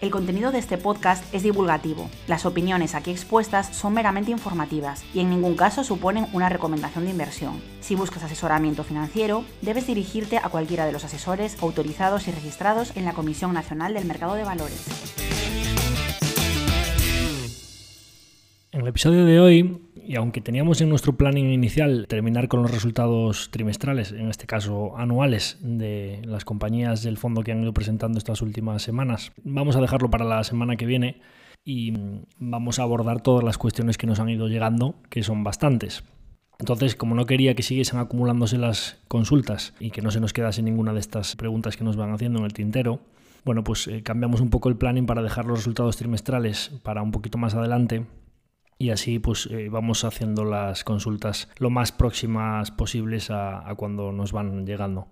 El contenido de este podcast es divulgativo. Las opiniones aquí expuestas son meramente informativas y en ningún caso suponen una recomendación de inversión. Si buscas asesoramiento financiero, debes dirigirte a cualquiera de los asesores autorizados y registrados en la Comisión Nacional del Mercado de Valores. En el episodio de hoy y aunque teníamos en nuestro planning inicial terminar con los resultados trimestrales, en este caso anuales, de las compañías del fondo que han ido presentando estas últimas semanas, vamos a dejarlo para la semana que viene y vamos a abordar todas las cuestiones que nos han ido llegando, que son bastantes. Entonces, como no quería que siguiesen acumulándose las consultas y que no se nos quedase ninguna de estas preguntas que nos van haciendo en el tintero, bueno, pues eh, cambiamos un poco el planning para dejar los resultados trimestrales para un poquito más adelante y así pues eh, vamos haciendo las consultas lo más próximas posibles a, cuando nos van llegando.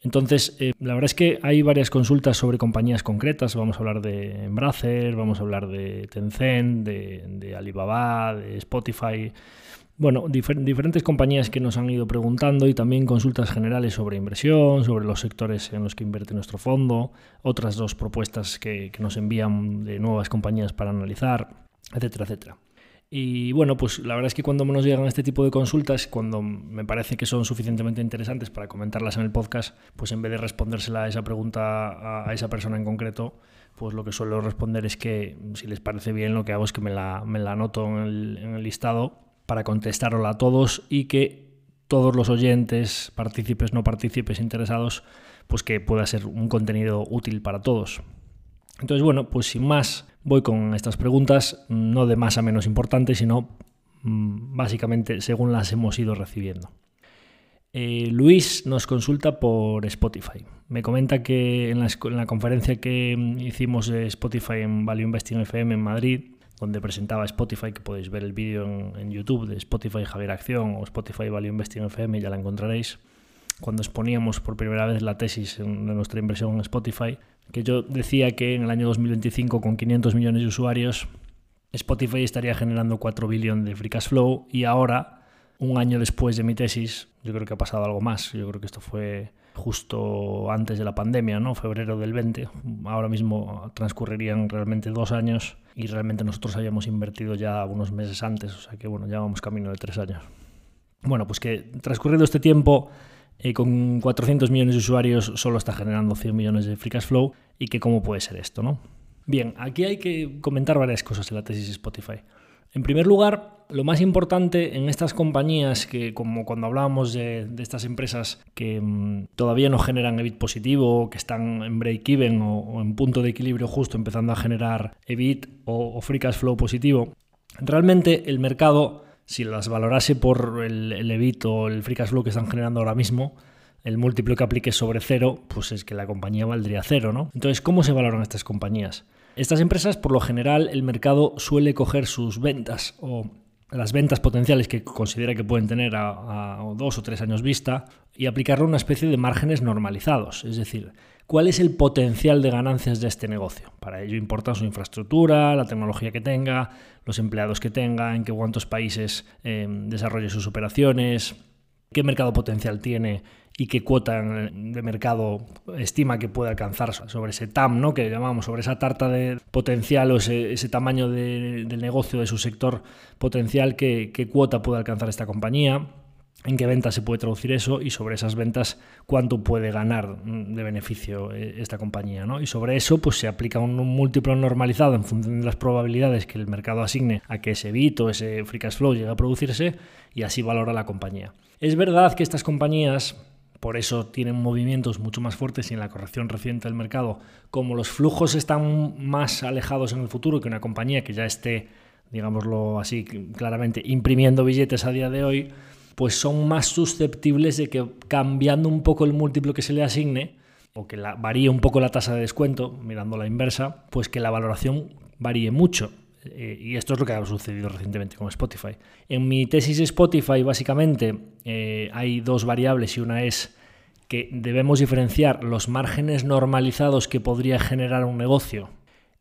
Entonces, eh, la verdad es que hay varias consultas sobre compañías concretas. Vamos a hablar de Embracer, vamos a hablar de Tencent, de, Alibaba, de Spotify. Bueno, diferentes compañías que nos han ido preguntando y también consultas generales sobre inversión, sobre los sectores en los que invierte nuestro fondo, otras dos propuestas que nos envían de nuevas compañías para analizar, etcétera, etcétera. Y bueno, pues la verdad es que cuando nos llegan este tipo de consultas, cuando me parece que son suficientemente interesantes para comentarlas en el podcast, pues en vez de respondérsela a esa pregunta a esa persona en concreto, pues lo que suelo responder es que si les parece bien lo que hago es que me la, me la anoto en el, en el listado para contestarla a todos y que todos los oyentes, partícipes, no partícipes, interesados, pues que pueda ser un contenido útil para todos. Entonces, bueno, pues sin más, voy con estas preguntas, no de más a menos importantes, sino mm, básicamente según las hemos ido recibiendo. Eh, Luis nos consulta por Spotify. Me comenta que en la, conferencia que hicimos de Spotify en Value Investing FM en Madrid, donde presentaba Spotify, que podéis ver el vídeo en, en, YouTube de Spotify Javier Acción o Spotify Value Investing FM, ya la encontraréis. Cuando exponíamos por primera vez la tesis de nuestra inversión en Spotify, que yo decía que en el año 2025 con 500 millones de usuarios Spotify estaría generando 4 billones de free cash flow y ahora, un año después de mi tesis, yo creo que ha pasado algo más. Yo creo que esto fue justo antes de la pandemia, ¿no? Febrero del 20. Ahora mismo transcurrirían realmente dos años y realmente nosotros habíamos invertido ya unos meses antes, o sea que bueno, ya vamos camino de tres años. Bueno, pues que transcurrido este tiempo con 400 millones de usuarios solo está generando 100 millones de free cash flow y que cómo puede ser esto, ¿no? Bien, aquí hay que comentar varias cosas en la tesis Spotify. En primer lugar, lo más importante en estas compañías que, como cuando hablábamos de, estas empresas que mm, todavía no generan EBIT positivo, que están en break-even o, en punto de equilibrio justo empezando a generar EBIT o free cash flow positivo, realmente el mercado si las valorase por el, el o el free cash flow que están generando ahora mismo, el múltiplo que aplique sobre cero, pues es que la compañía valdría cero, ¿no? Entonces, ¿cómo se valoran estas compañías? Estas empresas, por lo general, el mercado suele coger sus ventas o las ventas potenciales que considera que pueden tener a, a, dos o tres años vista y aplicarle una especie de márgenes normalizados. Es decir, ¿cuál es el potencial de ganancias de este negocio? Para ello importa su infraestructura, la tecnología que tenga, los empleados que tenga, en qué cuántos países eh, desarrolle sus operaciones, qué mercado potencial tiene y qué cuota de mercado estima que puede alcanzar sobre ese TAM, ¿no? que llamamos, sobre esa tarta de potencial o ese, tamaño del negocio de su sector potencial, qué, qué cuota puede alcanzar esta compañía. En qué ventas se puede traducir eso y sobre esas ventas cuánto puede ganar mm, de beneficio eh, esta compañía. ¿no? Y sobre eso pues se aplica un múltiplo normalizado en función de las probabilidades que el mercado asigne a que ese bit o ese free cash flow llegue a producirse y así valora la compañía. Es verdad que estas compañías por eso tienen movimientos mucho más fuertes y en la corrección reciente del mercado, como los flujos están más alejados en el futuro que una compañía que ya esté, digámoslo así claramente, imprimiendo billetes a día de hoy, pues son más susceptibles de que cambiando un poco el múltiplo que se le asigne, o que varíe un poco la tasa de descuento, mirando la inversa, pues que la valoración varíe mucho. Eh, y esto es lo que ha sucedido recientemente con Spotify. En mi tesis de Spotify, básicamente, eh, hay dos variables y una es que debemos diferenciar los márgenes normalizados que podría generar un negocio,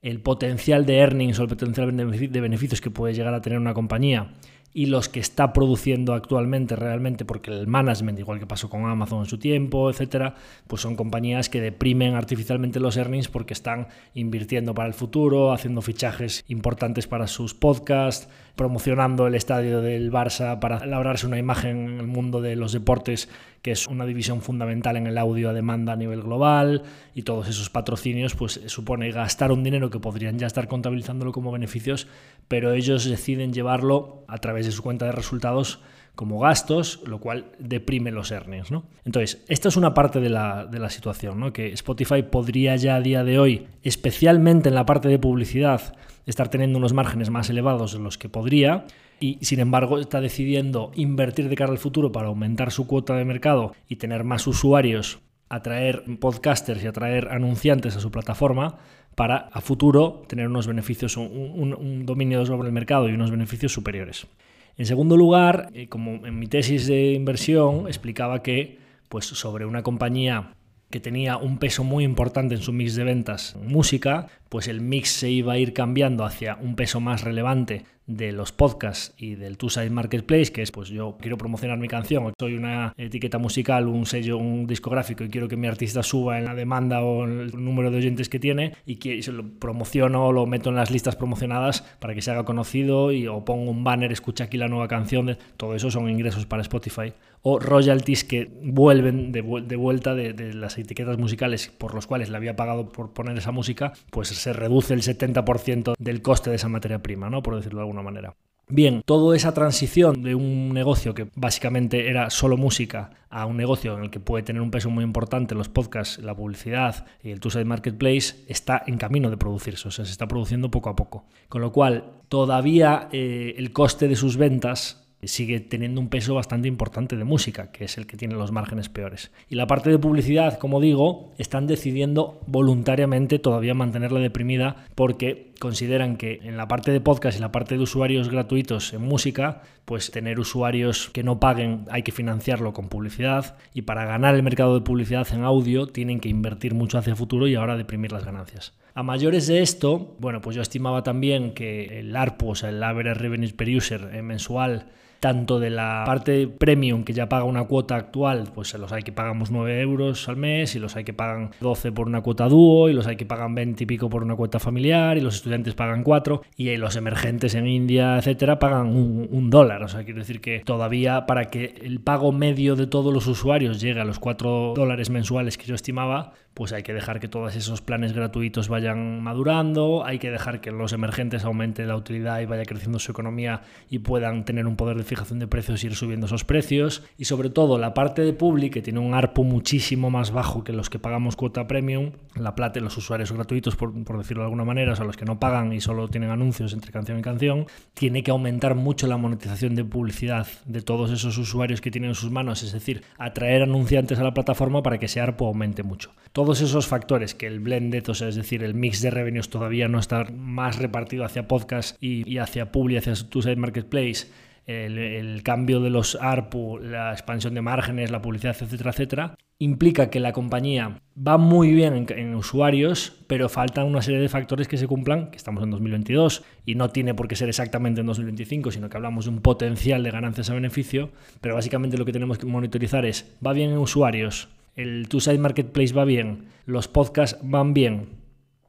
el potencial de earnings o el potencial de beneficios que puede llegar a tener una compañía y los que está produciendo actualmente realmente, porque el management, igual que pasó con Amazon en su tiempo, etcétera, pues son compañías que deprimen artificialmente los earnings porque están invirtiendo para el futuro, haciendo fichajes importantes para sus podcasts, promocionando el estadio del Barça para labrarse una imagen en el mundo de los deportes, que es una división fundamental en el audio a demanda a nivel global, y todos esos patrocinios, pues supone gastar un dinero que podrían ya estar contabilizándolo como beneficios, pero ellos deciden llevarlo a través de su cuenta de resultados como gastos, lo cual deprime los earnings. ¿no? Entonces, esta es una parte de la, de la situación, ¿no? que Spotify podría ya a día de hoy, especialmente en la parte de publicidad, estar teniendo unos márgenes más elevados de los que podría y sin embargo está decidiendo invertir de cara al futuro para aumentar su cuota de mercado y tener más usuarios, atraer podcasters y atraer anunciantes a su plataforma para a futuro tener unos beneficios, un dominio sobre el mercado y unos beneficios superiores. En segundo lugar, eh, como en mi tesis de inversión explicaba que pues sobre una compañía que tenía un peso muy importante en su mix de ventas música, pues el mix se iba a ir cambiando hacia un peso más relevante de los podcasts y del Two Side Marketplace, que es pues yo quiero promocionar mi canción, soy una etiqueta musical, un sello, un discográfico y quiero que mi artista suba en la demanda o en el número de oyentes que tiene y que se lo promociono lo meto en las listas promocionadas para que se haga conocido y o pongo un banner, escucha aquí la nueva canción, todo eso son ingresos para Spotify o royalties que vuelven de, vuelta de, las etiquetas musicales por los cuales le había pagado por poner esa música, pues se reduce el 70% del coste de esa materia prima, ¿no? por decirlo de alguna manera. Bien, toda esa transición de un negocio que básicamente era solo música a un negocio en el que puede tener un peso muy importante los podcasts, la publicidad y el two-side marketplace está en camino de producirse, o sea, se está produciendo poco a poco. Con lo cual, todavía eh, el coste de sus ventas sigue teniendo un peso bastante importante de música, que es el que tiene los márgenes peores. Y la parte de publicidad, como digo, están decidiendo voluntariamente todavía mantenerla deprimida porque consideran que en la parte de podcast y la parte de usuarios gratuitos en música, pues tener usuarios que no paguen hay que financiarlo con publicidad y para ganar el mercado de publicidad en audio tienen que invertir mucho hacia el futuro y ahora deprimir las ganancias. A mayores de esto, bueno, pues yo estimaba también que el ARPU, o sea, el Average Revenue Per User eh, mensual, tanto de la parte premium que ya paga una cuota actual, pues los hay que pagamos 9 euros al mes y los hay que pagan 12 por una cuota dúo y los hay que pagan 20 y pico por una cuota familiar y los estudiantes pagan 4 y los emergentes en India, etcétera, pagan un, dólar. O sea, quiero decir que todavía para que el pago medio de todos los usuarios llegue a los 4 dólares mensuales que yo estimaba, pues hay que dejar que todos esos planes gratuitos vayan madurando, hay que dejar que los emergentes aumente la utilidad y vaya creciendo su economía y puedan tener un poder de fijación de precios y ir subiendo esos precios. Y sobre todo la parte de public, que tiene un ARPU muchísimo más bajo que los que pagamos cuota premium, la plata, los usuarios gratuitos, por, decirlo de alguna manera, o sea, los que no pagan y solo tienen anuncios entre canción y canción, tiene que aumentar mucho la monetización de publicidad de todos esos usuarios que tienen en sus manos, es decir, atraer anunciantes a la plataforma para que ese ARPU aumente mucho todos esos factores, que el blended, o sea, es decir, el mix de revenues todavía no está más repartido hacia podcast y, hacia Publi, hacia tu side marketplace, el, cambio de los ARPU, la expansión de márgenes, la publicidad, etcétera, etcétera, implica que la compañía va muy bien en, en, usuarios, pero faltan una serie de factores que se cumplan, que estamos en 2022 y no tiene por qué ser exactamente en 2025, sino que hablamos de un potencial de ganancias a beneficio, pero básicamente lo que tenemos que monitorizar es, ¿va bien en usuarios? El Two-Side Marketplace va bien, los podcasts van bien,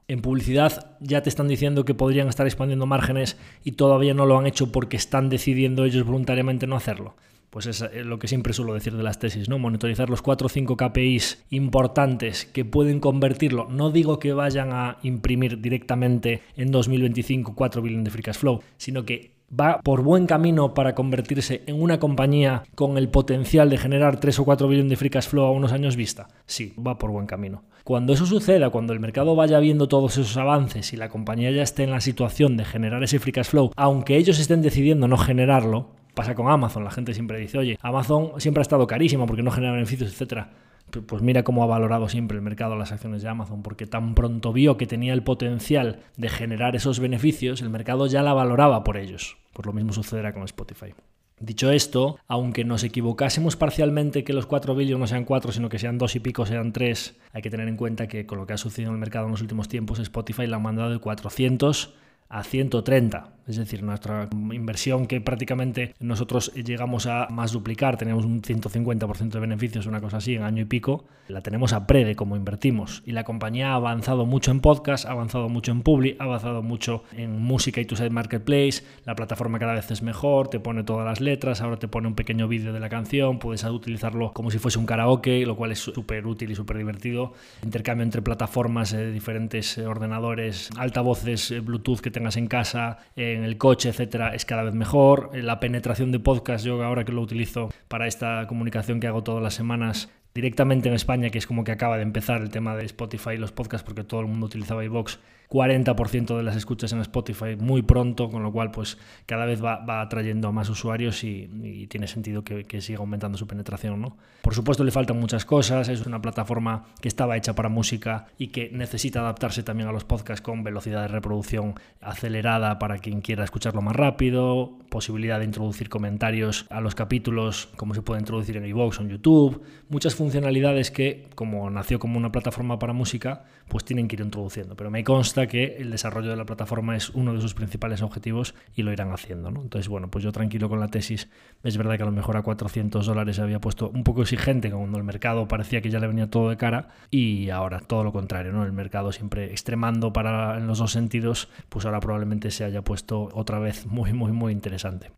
en publicidad ya te están diciendo que podrían estar expandiendo márgenes y todavía no lo han hecho porque están decidiendo ellos voluntariamente no hacerlo. pues es eh, lo que siempre suelo decir de las tesis, ¿no? Monitorizar los 4 o 5 KPIs importantes que pueden convertirlo. No digo que vayan a imprimir directamente en 2025 4 billones de free cash flow, sino que va por buen camino para convertirse en una compañía con el potencial de generar 3 o 4 billones de free cash flow a unos años vista? Sí, va por buen camino. Cuando eso suceda, cuando el mercado vaya viendo todos esos avances y la compañía ya esté en la situación de generar ese free cash flow, aunque ellos estén decidiendo no generarlo, pasa con Amazon, la gente siempre dice, oye, Amazon siempre ha estado carísimo porque no genera beneficios, etcétera pues mira cómo ha valorado siempre el mercado las acciones de Amazon, porque tan pronto vio que tenía el potencial de generar esos beneficios, el mercado ya la valoraba por ellos. Pues lo mismo sucederá con Spotify. Dicho esto, aunque nos equivocásemos parcialmente que los 4 billones no sean 4, sino que sean 2 y pico, sean 3, hay que tener en cuenta que con lo que ha sucedido en el mercado en los últimos tiempos, Spotify la ha mandado de 400 a 130. Es decir, nuestra inversión que prácticamente nosotros llegamos a más duplicar, tenemos un 150% de beneficios, una cosa así, en año y pico, la tenemos a pre de cómo invertimos. Y la compañía ha avanzado mucho en podcast, ha avanzado mucho en public, ha avanzado mucho en música y tu site marketplace, la plataforma cada vez es mejor, te pone todas las letras, ahora te pone un pequeño vídeo de la canción, puedes utilizarlo como si fuese un karaoke, lo cual es súper útil y súper divertido. Intercambio entre plataformas, de diferentes ordenadores, altavoces, eh, Bluetooth que tengas en casa, en el coche, etcétera, es cada vez mejor. La penetración de podcast, yo ahora que lo utilizo para esta comunicación que hago todas las semanas, directamente en España, que es como que acaba de empezar el tema de Spotify y los podcasts, porque todo el mundo utilizaba iVoox, 40% de las escuchas en Spotify muy pronto, con lo cual pues cada vez va, atrayendo a más usuarios y, tiene sentido que, siga aumentando su penetración. ¿no? Por supuesto le faltan muchas cosas, es una plataforma que estaba hecha para música y que necesita adaptarse también a los podcasts con velocidad de reproducción acelerada para quien quiera escucharlo más rápido, posibilidad de introducir comentarios a los capítulos como se puede introducir en iVoox o en YouTube, muchas funcionalidades que como nació como una plataforma para música pues tienen que ir introduciendo, pero me consta que el desarrollo de la plataforma es uno de sus principales objetivos y lo irán haciendo. ¿no? Entonces, bueno, pues yo tranquilo con la tesis. Es verdad que a lo mejor a 400 dólares se había puesto un poco exigente cuando el mercado parecía que ya le venía todo de cara y ahora todo lo contrario, ¿no? El mercado siempre extremando para en los dos sentidos, pues ahora probablemente se haya puesto otra vez muy, muy, muy interesante.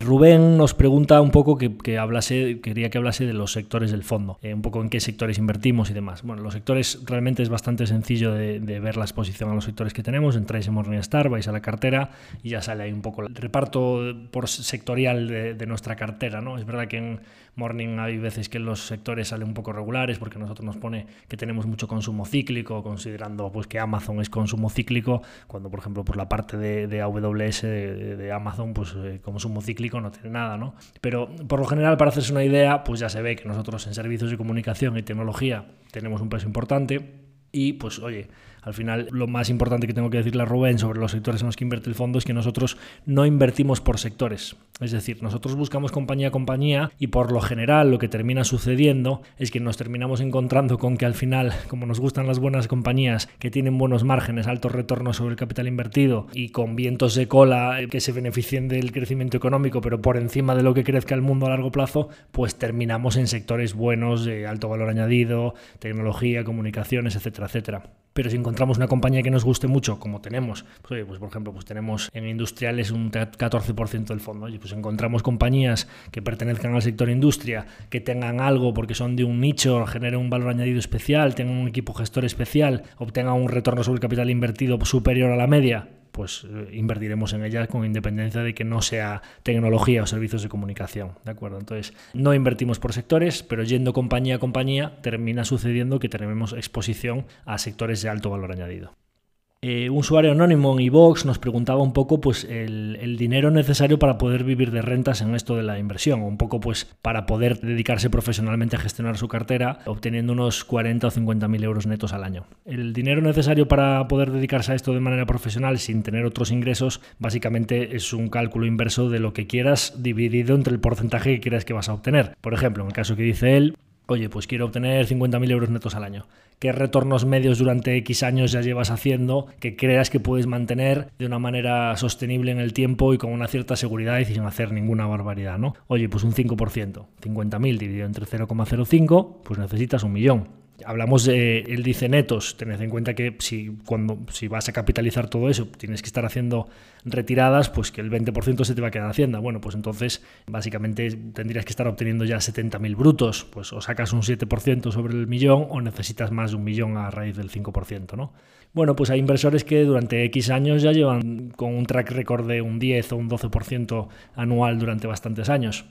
Rubén nos pregunta un poco que, hablase, quería que hablase de los sectores del fondo, eh, un poco en qué sectores invertimos y demás. Bueno, los sectores realmente es bastante sencillo de, ver la exposición a los sectores que tenemos. Entráis en Morningstar, vais a la cartera y ya sale ahí un poco el reparto por sectorial de, de nuestra cartera. ¿no? Es verdad que en Morning hay veces que los sectores salen un poco regulares porque nosotros nos pone que tenemos mucho consumo cíclico, considerando pues que Amazon es consumo cíclico, cuando por ejemplo por la parte de, AWS de, Amazon pues eh, consumo cíclico no tiene nada, ¿no? Pero por lo general para hacerse una idea pues ya se ve que nosotros en servicios de comunicación y tecnología tenemos un peso importante y pues oye, al final, lo más importante que tengo que decirle a Rubén sobre los sectores en los que invierte el fondo es que nosotros no invertimos por sectores. Es decir, nosotros buscamos compañía a compañía y por lo general lo que termina sucediendo es que nos terminamos encontrando con que al final, como nos gustan las buenas compañías que tienen buenos márgenes, altos retornos sobre el capital invertido y con vientos de cola que se beneficien del crecimiento económico, pero por encima de lo que crezca el mundo a largo plazo, pues terminamos en sectores buenos de alto valor añadido, tecnología, comunicaciones, etcétera, etcétera pero si encontramos una compañía que nos guste mucho, como tenemos, pues, pues por ejemplo, pues tenemos en industriales un 14% del fondo, oye, pues encontramos compañías que pertenezcan al sector industria, que tengan algo porque son de un nicho, generen un valor añadido especial, tengan un equipo gestor especial, obtengan un retorno sobre el capital invertido superior a la media, pues eh, invertiremos en ella con independencia de que no sea tecnología o servicios de comunicación, ¿de acuerdo? Entonces, no invertimos por sectores, pero yendo compañía a compañía termina sucediendo que tenemos exposición a sectores de alto valor añadido. Eh, un usuario anónimo en iVox nos preguntaba un poco pues, el, dinero necesario para poder vivir de rentas en esto de la inversión, un poco pues para poder dedicarse profesionalmente a gestionar su cartera, obteniendo unos 40 o 50 mil euros netos al año. El dinero necesario para poder dedicarse a esto de manera profesional sin tener otros ingresos, básicamente es un cálculo inverso de lo que quieras dividido entre el porcentaje que quieras que vas a obtener. Por ejemplo, en el caso que dice él, oye, pues quiero obtener 50.000 euros netos al año. ¿Qué retornos medios durante X años ya llevas haciendo que creas que puedes mantener de una manera sostenible en el tiempo y con una cierta seguridad y sin hacer ninguna barbaridad, ¿no? Oye, pues un 5%, 50.000 dividido entre 0,05, pues necesitas un millón. Hablamos de, él dice netos, tened en cuenta que si, cuando, si vas a capitalizar todo eso, tienes que estar haciendo retiradas, pues que el 20% se te va a quedar en Hacienda. Bueno, pues entonces básicamente tendrías que estar obteniendo ya 70.000 brutos, pues o sacas un 7% sobre el millón o necesitas más de un millón a raíz del 5%, ¿no? Bueno, pues hay inversores que durante X años ya llevan con un track record de un 10 o un 12% anual durante bastantes años.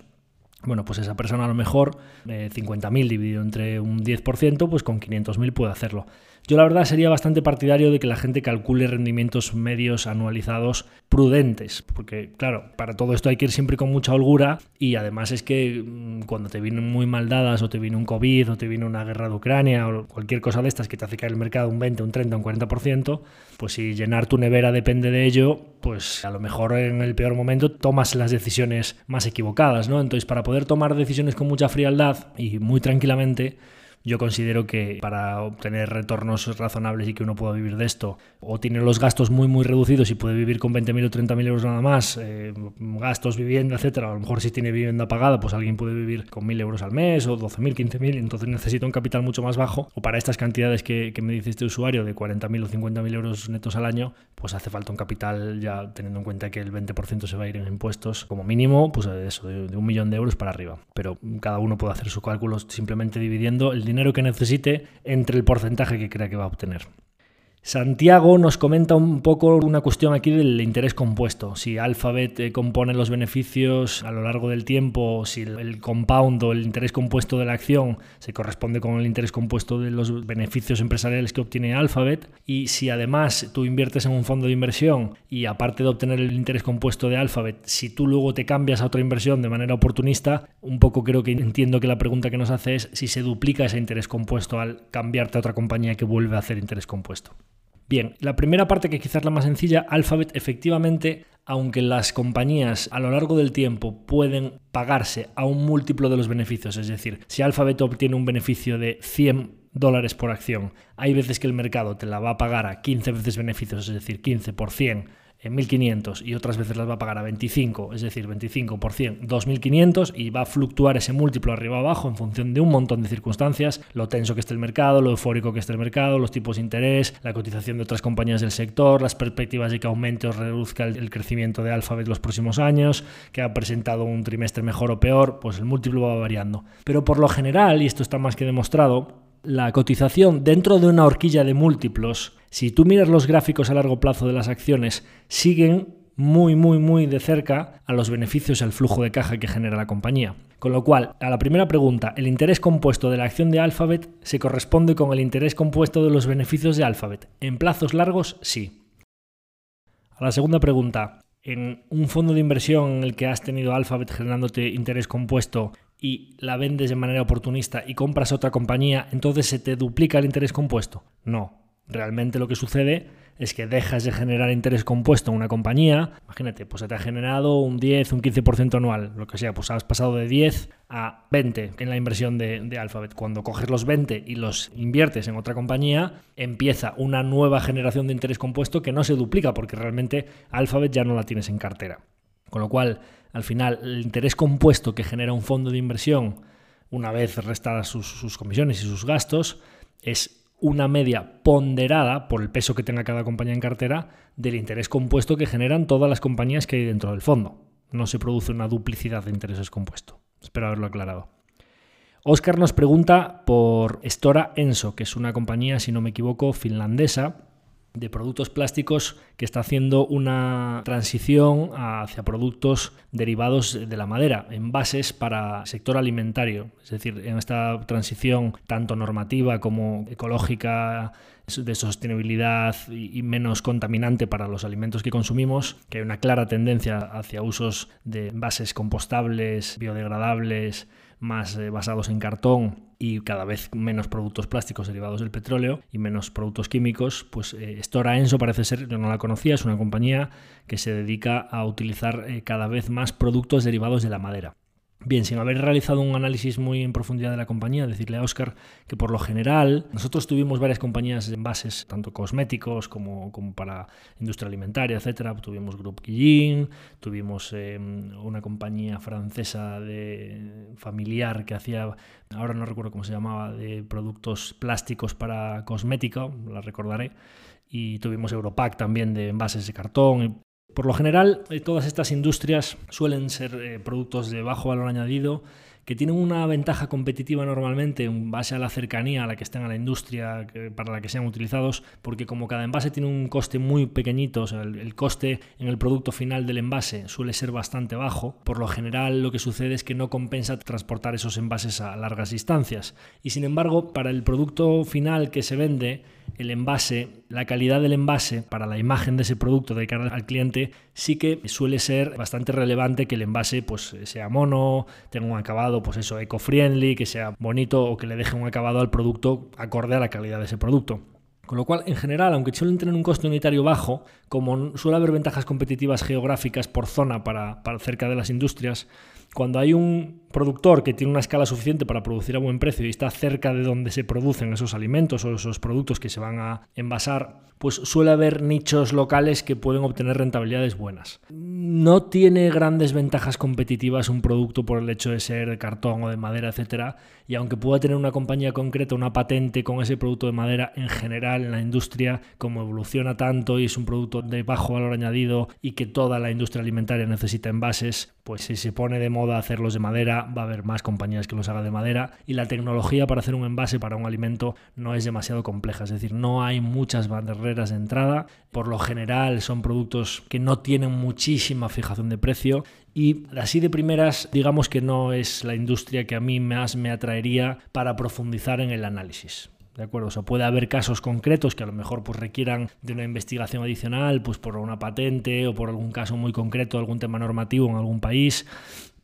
Bueno, pues esa persona a lo mejor eh, 50.000 dividido entre un 10%, pues con 500.000 puede hacerlo. Yo la verdad sería bastante partidario de que la gente calcule rendimientos medios anualizados prudentes, porque claro, para todo esto hay que ir siempre con mucha holgura y además es que mm, cuando te vienen muy mal dadas o te viene un COVID o te viene una guerra de Ucrania o cualquier cosa de estas que te hace caer el mercado un 20, un 30, un 40%, pues si llenar tu nevera depende de ello, pues a lo mejor en el peor momento tomas las decisiones más equivocadas, ¿no? Entonces para poder tomar decisiones con mucha frialdad y muy tranquilamente, yo considero que para obtener retornos razonables y que uno pueda vivir de esto, o tiene los gastos muy, muy reducidos y puede vivir con 20.000 o 30.000 euros nada más, eh, gastos, vivienda, etcétera. A lo mejor si tiene vivienda pagada, pues alguien puede vivir con 1.000 euros al mes o 12.000, 15.000, entonces necesita un capital mucho más bajo. O para estas cantidades que, que me dice este usuario de 40.000 o 50.000 euros netos al año, pues hace falta un capital ya teniendo en cuenta que el 20% se va a ir en impuestos, como mínimo, pues eso, de, de un millón de euros para arriba. Pero cada uno puede hacer su cálculo simplemente dividiendo el dinero que necesite entre el porcentaje que crea que va a obtener. Santiago nos comenta un poco una cuestión aquí del interés compuesto. Si Alphabet eh, compone los beneficios a lo largo del tiempo, si el compound o el interés compuesto de la acción se corresponde con el interés compuesto de los beneficios empresariales que obtiene Alphabet, y si además tú inviertes en un fondo de inversión y aparte de obtener el interés compuesto de Alphabet, si tú luego te cambias a otra inversión de manera oportunista, un poco creo que entiendo que la pregunta que nos hace es si se duplica ese interés compuesto al cambiarte a otra compañía que vuelve a hacer interés compuesto. Bien, la primera parte que quizás la más sencilla, Alphabet efectivamente, aunque las compañías a lo largo del tiempo pueden pagarse a un múltiplo de los beneficios, es decir, si Alphabet obtiene un beneficio de 100 dólares por acción, hay veces que el mercado te la va a pagar a 15 veces beneficios, es decir, 15 por 100 en 1.500 y otras veces las va a pagar a 25, es decir, 25 por 100, 2.500 y va a fluctuar ese múltiplo arriba abajo en función de un montón de circunstancias, lo tenso que esté el mercado, lo eufórico que esté el mercado, los tipos de interés, la cotización de otras compañías del sector, las perspectivas de que aumente o reduzca el crecimiento de Alphabet los próximos años, que ha presentado un trimestre mejor o peor, pues el múltiplo va variando. Pero por lo general, y esto está más que demostrado, la cotización dentro de una horquilla de múltiplos, si tú miras los gráficos a largo plazo de las acciones, siguen muy, muy, muy de cerca a los beneficios y al flujo de caja que genera la compañía. Con lo cual, a la primera pregunta, ¿el interés compuesto de la acción de Alphabet se corresponde con el interés compuesto de los beneficios de Alphabet? En plazos largos, sí. A la segunda pregunta, en un fondo de inversión en el que has tenido Alphabet generándote interés compuesto, y la vendes de manera oportunista y compras otra compañía, entonces se te duplica el interés compuesto. No, realmente lo que sucede es que dejas de generar interés compuesto en una compañía, imagínate, pues se te ha generado un 10, un 15% anual, lo que sea, pues has pasado de 10 a 20 en la inversión de, de, Alphabet. Cuando coges los 20 y los inviertes en otra compañía, empieza una nueva generación de interés compuesto que no se duplica porque realmente Alphabet ya no la tienes en cartera. Con lo cual, al final, el interés compuesto que genera un fondo de inversión, una vez restadas sus, comisiones y sus gastos, es una media ponderada por el peso que tenga cada compañía en cartera del interés compuesto que generan todas las compañías que hay dentro del fondo. No se produce una duplicidad de intereses compuestos. Espero haberlo aclarado. Oscar nos pregunta por Stora Enso, que es una compañía, si no me equivoco, finlandesa, de productos plásticos que está haciendo una transición hacia productos derivados de la madera, envases para sector alimentario. Es decir, en esta transición tanto normativa como ecológica, de sostenibilidad y menos contaminante para los alimentos que consumimos, que hay una clara tendencia hacia usos de envases compostables, biodegradables, más eh, basados en cartón y cada vez menos productos plásticos derivados del petróleo y menos productos químicos, pues eh, Stora Enso parece ser, yo no la conocía, es una compañía que se dedica a utilizar eh, cada vez más productos derivados de la madera. Bien, sin haber realizado un análisis muy en profundidad de la compañía, decirle a Oscar que por lo general nosotros tuvimos varias compañías de envases, tanto cosméticos como, como para industria alimentaria, etcétera. Tuvimos Group Guillin, tuvimos eh, una compañía francesa de familiar que hacía, ahora no recuerdo cómo se llamaba, de productos plásticos para cosmética, la recordaré y tuvimos Europack también de envases de cartón. Por lo general, eh, todas estas industrias suelen ser eh, productos de bajo valor añadido que tienen una ventaja competitiva normalmente en base a la cercanía a la que estén a la industria para la que sean utilizados, porque como cada envase tiene un coste muy pequeñito, o sea, el, coste en el producto final del envase suele ser bastante bajo, por lo general lo que sucede es que no compensa transportar esos envases a largas distancias. Y sin embargo, para el producto final que se vende, el envase, la calidad del envase para la imagen de ese producto de cara al cliente, sí que suele ser bastante relevante que el envase pues, sea mono, tenga un acabado pues eso, eco-friendly, que sea bonito o que le deje un acabado al producto acorde a la calidad de ese producto. Con lo cual, en general, aunque suelen tener un coste unitario bajo, como suele haber ventajas competitivas geográficas por zona para, para cerca de las industrias, cuando hay un productor que tiene una escala suficiente para producir a buen precio y está cerca de donde se producen esos alimentos o esos productos que se van a envasar, pues suele haber nichos locales que pueden obtener rentabilidades buenas. No tiene grandes ventajas competitivas un producto por el hecho de ser de cartón o de madera, etcétera, y aunque pueda tener una compañía concreta una patente con ese producto de madera, en general en la industria, como evoluciona tanto y es un producto de bajo valor añadido y que toda la industria alimentaria necesita envases, pues si se pone de moda hacerlos de madera, va a haber más compañías que los hagan de madera y la tecnología para hacer un envase para un alimento no es demasiado compleja, es decir, no hay muchas barreras de entrada, por lo general son productos que no tienen muchísima fijación de precio y así de primeras, digamos que no es la industria que a mí más me atraería para profundizar en el análisis. ¿De acuerdo? O sea, puede haber casos concretos que a lo mejor pues, requieran de una investigación adicional, pues por una patente o por algún caso muy concreto, algún tema normativo en algún país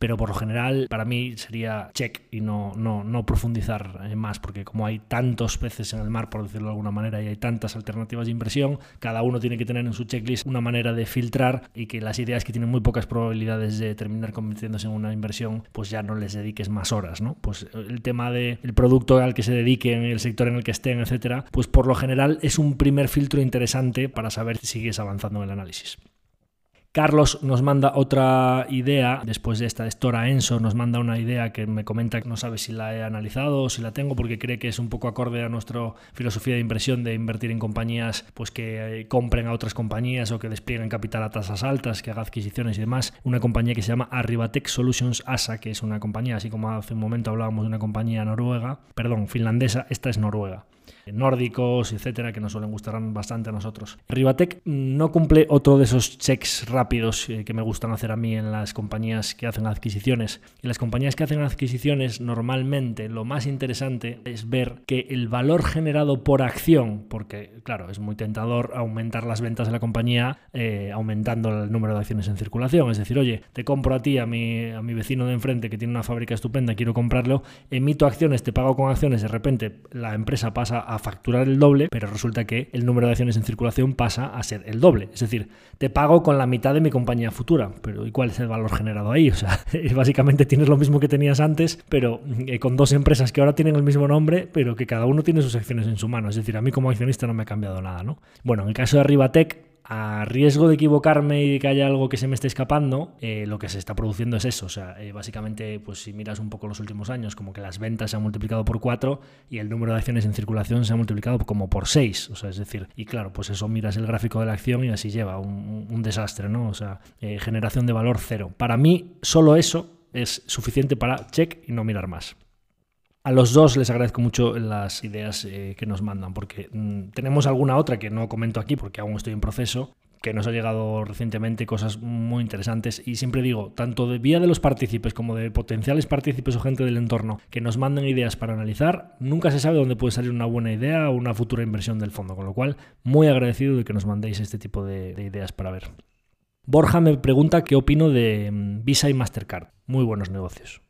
pero por lo general para mí sería check y no, no, no profundizar más, porque como hay tantos peces en el mar, por decirlo de alguna manera, y hay tantas alternativas de inversión, cada uno tiene que tener en su checklist una manera de filtrar y que las ideas que tienen muy pocas probabilidades de terminar convirtiéndose en una inversión, pues ya no les dediques más horas, ¿no? Pues el tema del producto al que se dediquen, el sector en el que estén, etcétera, pues por lo general es un primer filtro interesante para saber si sigues avanzando en el análisis. Carlos nos manda otra idea, después de esta de Stora Enso, nos manda una idea que me comenta que no sabe si la he analizado o si la tengo porque cree que es un poco acorde a nuestra filosofía de inversión de invertir en compañías pues que eh, compren a otras compañías o que desplieguen capital a tasas altas, que haga adquisiciones y demás. Una compañía que se llama Arribatec Solutions ASA, que es una compañía, así como hace un momento hablábamos de una compañía noruega, perdón, finlandesa, esta es noruega nórdicos, etcétera, que nos suelen gustar bastante a nosotros. Rivatec no cumple otro de esos checks rápidos eh, que me gustan hacer a mí en las compañías que hacen adquisiciones. En las compañías que hacen adquisiciones, normalmente lo más interesante es ver que el valor generado por acción, porque claro, es muy tentador aumentar las ventas de la compañía eh, aumentando el número de acciones en circulación. Es decir, oye, te compro a ti, a mi, a mi vecino de enfrente que tiene una fábrica estupenda, quiero comprarlo, emito acciones, te pago con acciones, de repente la empresa pasa a facturar el doble, pero resulta que el número de acciones en circulación pasa a ser el doble. Es decir, te pago con la mitad de mi compañía futura, pero ¿y cuál es el valor generado ahí? O sea, básicamente tienes lo mismo que tenías antes, pero eh, con dos empresas que ahora tienen el mismo nombre, pero que cada uno tiene sus acciones en su mano. Es decir, a mí como accionista no me ha cambiado nada, ¿no? Bueno, en el caso de Arribatec, a riesgo de equivocarme y de que haya algo que se me esté escapando, eh, lo que se está produciendo es eso. O sea, eh, básicamente, pues si miras un poco los últimos años, como que las ventas se han multiplicado por 4 y el número de acciones en circulación se ha multiplicado como por 6. O sea, es decir, y claro, pues eso miras el gráfico de la acción y así lleva un, desastre, ¿no? O sea, eh, generación de valor cero. Para mí, solo eso es suficiente para check y no mirar más. A los dos les agradezco mucho las ideas eh, que nos mandan, porque mm, tenemos alguna otra que no comento aquí porque aún estoy en proceso, que nos ha llegado recientemente cosas muy interesantes y siempre digo, tanto de vía de los partícipes como de potenciales partícipes o gente del entorno que nos manden ideas para analizar, nunca se sabe dónde puede salir una buena idea o una futura inversión del fondo, con lo cual muy agradecido de que nos mandéis este tipo de, de ideas para ver. Borja me pregunta qué opino de mm, Visa y Mastercard, muy buenos negocios.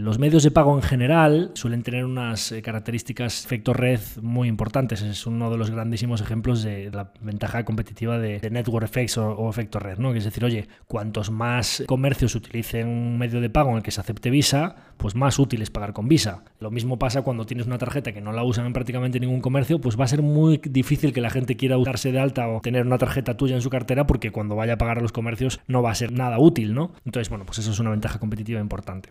Los medios de pago en general suelen tener unas eh, características efecto red muy importantes. Es uno de los grandísimos ejemplos de la ventaja competitiva de, network effects o, efecto red, ¿no? es decir, oye, cuantos más comercios utilicen un medio de pago en el que se acepte Visa, pues más útil es pagar con Visa. Lo mismo pasa cuando tienes una tarjeta que no la usan en prácticamente ningún comercio, pues va a ser muy difícil que la gente quiera usarse de alta o tener una tarjeta tuya en su cartera porque cuando vaya a pagar a los comercios no va a ser nada útil, ¿no? Entonces, bueno, pues eso es una ventaja competitiva importante.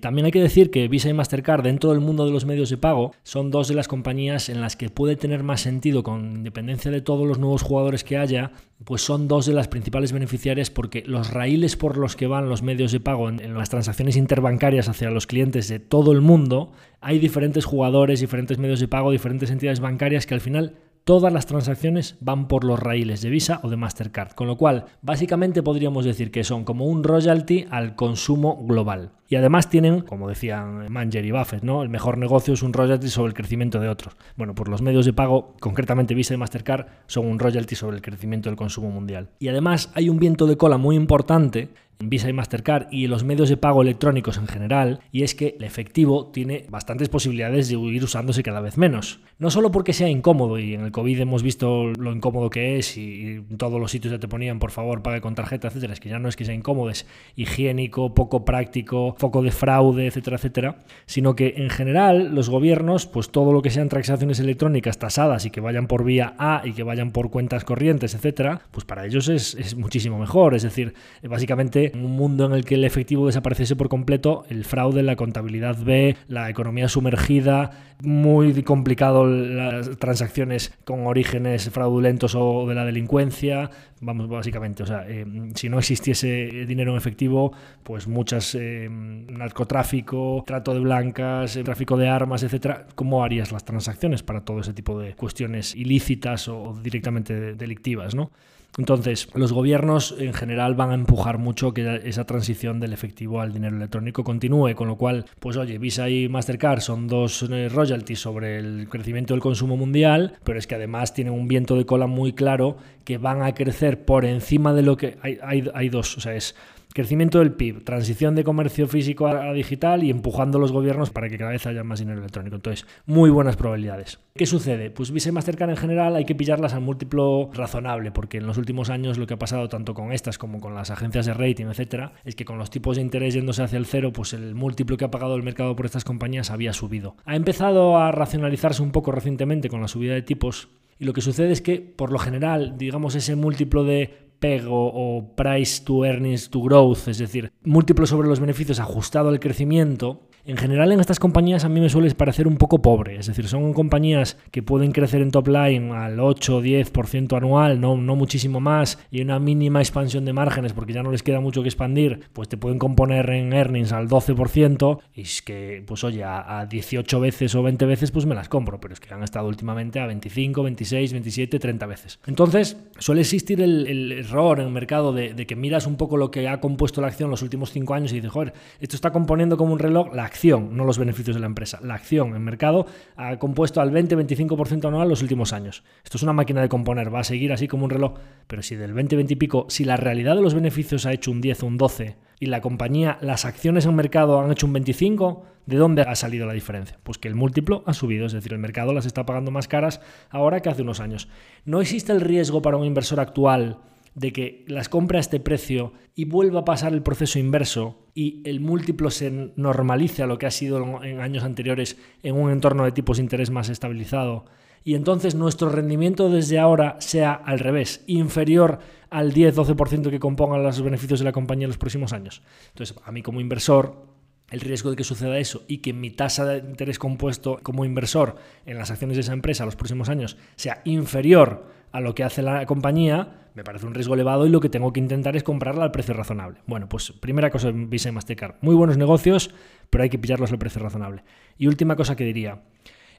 También hay que decir que Visa y Mastercard dentro del mundo de los medios de pago son dos de las compañías en las que puede tener más sentido, con independencia de todos los nuevos jugadores que haya, pues son dos de las principales beneficiarias porque los raíles por los que van los medios de pago en, las transacciones interbancarias hacia los clientes de todo el mundo, hay diferentes jugadores, diferentes medios de pago, diferentes entidades bancarias que al final todas las transacciones van por los raíles de Visa o de Mastercard, con lo cual básicamente podríamos decir que son como un royalty al consumo global. Y además tienen, como decían Manger y Buffett, ¿no? El mejor negocio es un royalty sobre el crecimiento de otros. Bueno, pues los medios de pago, concretamente Visa y Mastercard, son un royalty sobre el crecimiento del consumo mundial. Y además hay un viento de cola muy importante Visa y Mastercard y los medios de pago electrónicos en general, y es que el efectivo tiene bastantes posibilidades de ir usándose cada vez menos. No solo porque sea incómodo, y en el COVID hemos visto lo incómodo que es, y en todos los sitios ya te ponían por favor pague con tarjeta, etcétera, es que ya no es que sea incómodo, es higiénico, poco práctico, foco de fraude, etcétera, etcétera, sino que en general los gobiernos, pues todo lo que sean transacciones electrónicas tasadas y que vayan por vía A y que vayan por cuentas corrientes, etcétera, pues para ellos es, es muchísimo mejor. Es decir, básicamente un mundo en el que el efectivo desapareciese por completo, el fraude, la contabilidad B, la economía sumergida, muy complicado las transacciones con orígenes fraudulentos o de la delincuencia, vamos, básicamente, o sea, eh, si no existiese dinero en efectivo, pues muchas eh, narcotráfico, trato de blancas, eh, tráfico de armas, etcétera, ¿cómo harías las transacciones para todo ese tipo de cuestiones ilícitas o directamente delictivas, ¿no? Entonces, los gobiernos en general van a empujar mucho que esa transición del efectivo al dinero electrónico continúe, con lo cual, pues oye, Visa y Mastercard son dos eh, royalties sobre el crecimiento del consumo mundial, pero es que además tienen un viento de cola muy claro que van a crecer por encima de lo que hay, hay, hay dos, o sea, es Crecimiento del PIB, transición de comercio físico a digital y empujando los gobiernos para que cada vez haya más dinero electrónico. Entonces, muy buenas probabilidades. ¿Qué sucede? Pues Visa y Mastercard en general hay que pillarlas al múltiplo razonable, porque en los últimos años lo que ha pasado tanto con estas como con las agencias de rating, etcétera, es que con los tipos de interés yéndose hacia el cero, pues el múltiplo que ha pagado el mercado por estas compañías había subido. Ha empezado a racionalizarse un poco recientemente con la subida de tipos y lo que sucede es que, por lo general, digamos, ese múltiplo de pego o price to earnings to growth, es decir, múltiplo sobre los beneficios ajustado al crecimiento, en general en estas compañías a mí me suele parecer un poco pobre, es decir, son compañías que pueden crecer en top line al 8 o 10% anual, no, no muchísimo más, y una mínima expansión de márgenes porque ya no les queda mucho que expandir, pues te pueden componer en earnings al 12%, y es que, pues oye, a, 18 veces o 20 veces pues me las compro, pero es que han estado últimamente a 25, 26, 27, 30 veces. Entonces, suele existir el, error en el mercado de, de, que miras un poco lo que ha compuesto la acción los últimos 5 años y dices, joder, esto está componiendo como un reloj la acción, no los beneficios de la empresa. La acción en mercado ha compuesto al 20-25% anual los últimos años. Esto es una máquina de componer, va a seguir así como un reloj, pero si del 20-20 y pico, si la realidad de los beneficios ha hecho un 10 o un 12 y la compañía, las acciones en mercado han hecho un 25, ¿de dónde ha salido la diferencia? Pues que el múltiplo ha subido, es decir, el mercado las está pagando más caras ahora que hace unos años. No existe el riesgo para un inversor actual de que las compre a este precio y vuelva a pasar el proceso inverso y el múltiplo se normalice a lo que ha sido en años anteriores en un entorno de tipos de interés más estabilizado y entonces nuestro rendimiento desde ahora sea al revés, inferior al 10-12% que compongan los beneficios de la compañía en los próximos años. Entonces, a mí como inversor, el riesgo de que suceda eso y que mi tasa de interés compuesto como inversor en las acciones de esa empresa los próximos años sea inferior a lo que hace la compañía, me parece un riesgo elevado y lo que tengo que intentar es comprarla al precio razonable. Bueno, pues primera cosa Visa y Mastercard. Muy buenos negocios, pero hay que pillarlos al precio razonable. Y última cosa que diría.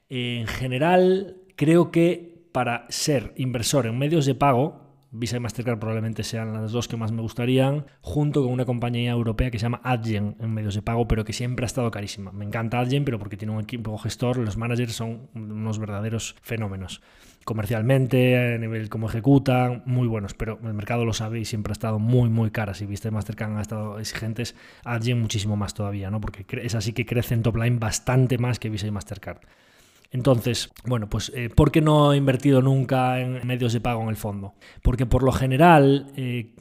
En general, creo que para ser inversor en medios de pago, Visa y Mastercard probablemente sean las dos que más me gustarían, junto con una compañía europea que se llama Adyen en medios de pago, pero que siempre ha estado carísima. Me encanta Adyen, pero porque tiene un equipo gestor, los managers son unos verdaderos fenómenos. Comercialmente, a nivel como ejecutan, muy buenos, pero el mercado lo sabe y siempre ha estado muy, muy cara. Si viste Mastercard han estado exigentes, Adyen muchísimo más todavía, ¿no? Porque es así que crece en top line bastante más que Visa y Mastercard. Entonces, bueno, pues eh, ¿por qué no he invertido nunca en medios de pago en el fondo? Porque por lo general eh,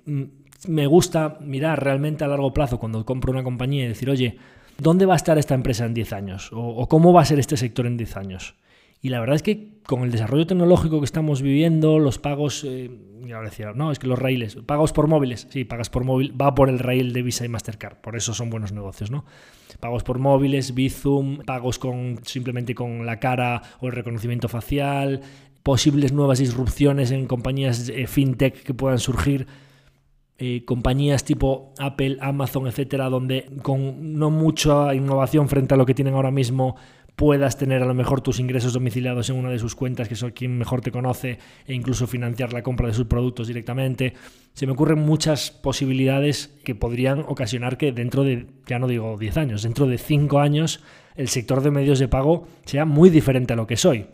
me gusta mirar realmente a largo plazo cuando compro una compañía y decir, oye, ¿dónde va a estar esta empresa en 10 años? ¿O, cómo va a ser este sector en 10 años? Y la verdad es que con el desarrollo tecnológico que estamos viviendo, los pagos, eh, ya decía, no, es que los raíles, pagos por móviles, sí, pagas por móvil, va por el rail de Visa y Mastercard, por eso son buenos negocios, ¿no? Pagos por móviles, Bizum, pagos con simplemente con la cara o el reconocimiento facial, posibles nuevas disrupciones en compañías eh, fintech que puedan surgir. Eh, compañías tipo Apple, Amazon, etcétera, donde con no mucha innovación frente a lo que tienen ahora mismo puedas tener a lo mejor tus ingresos domiciliados en una de sus cuentas, que es quien mejor te conoce, e incluso financiar la compra de sus productos directamente. Se me ocurren muchas posibilidades que podrían ocasionar que dentro de, ya no digo 10 años, dentro de 5 años el sector de medios de pago sea muy diferente a lo que soy.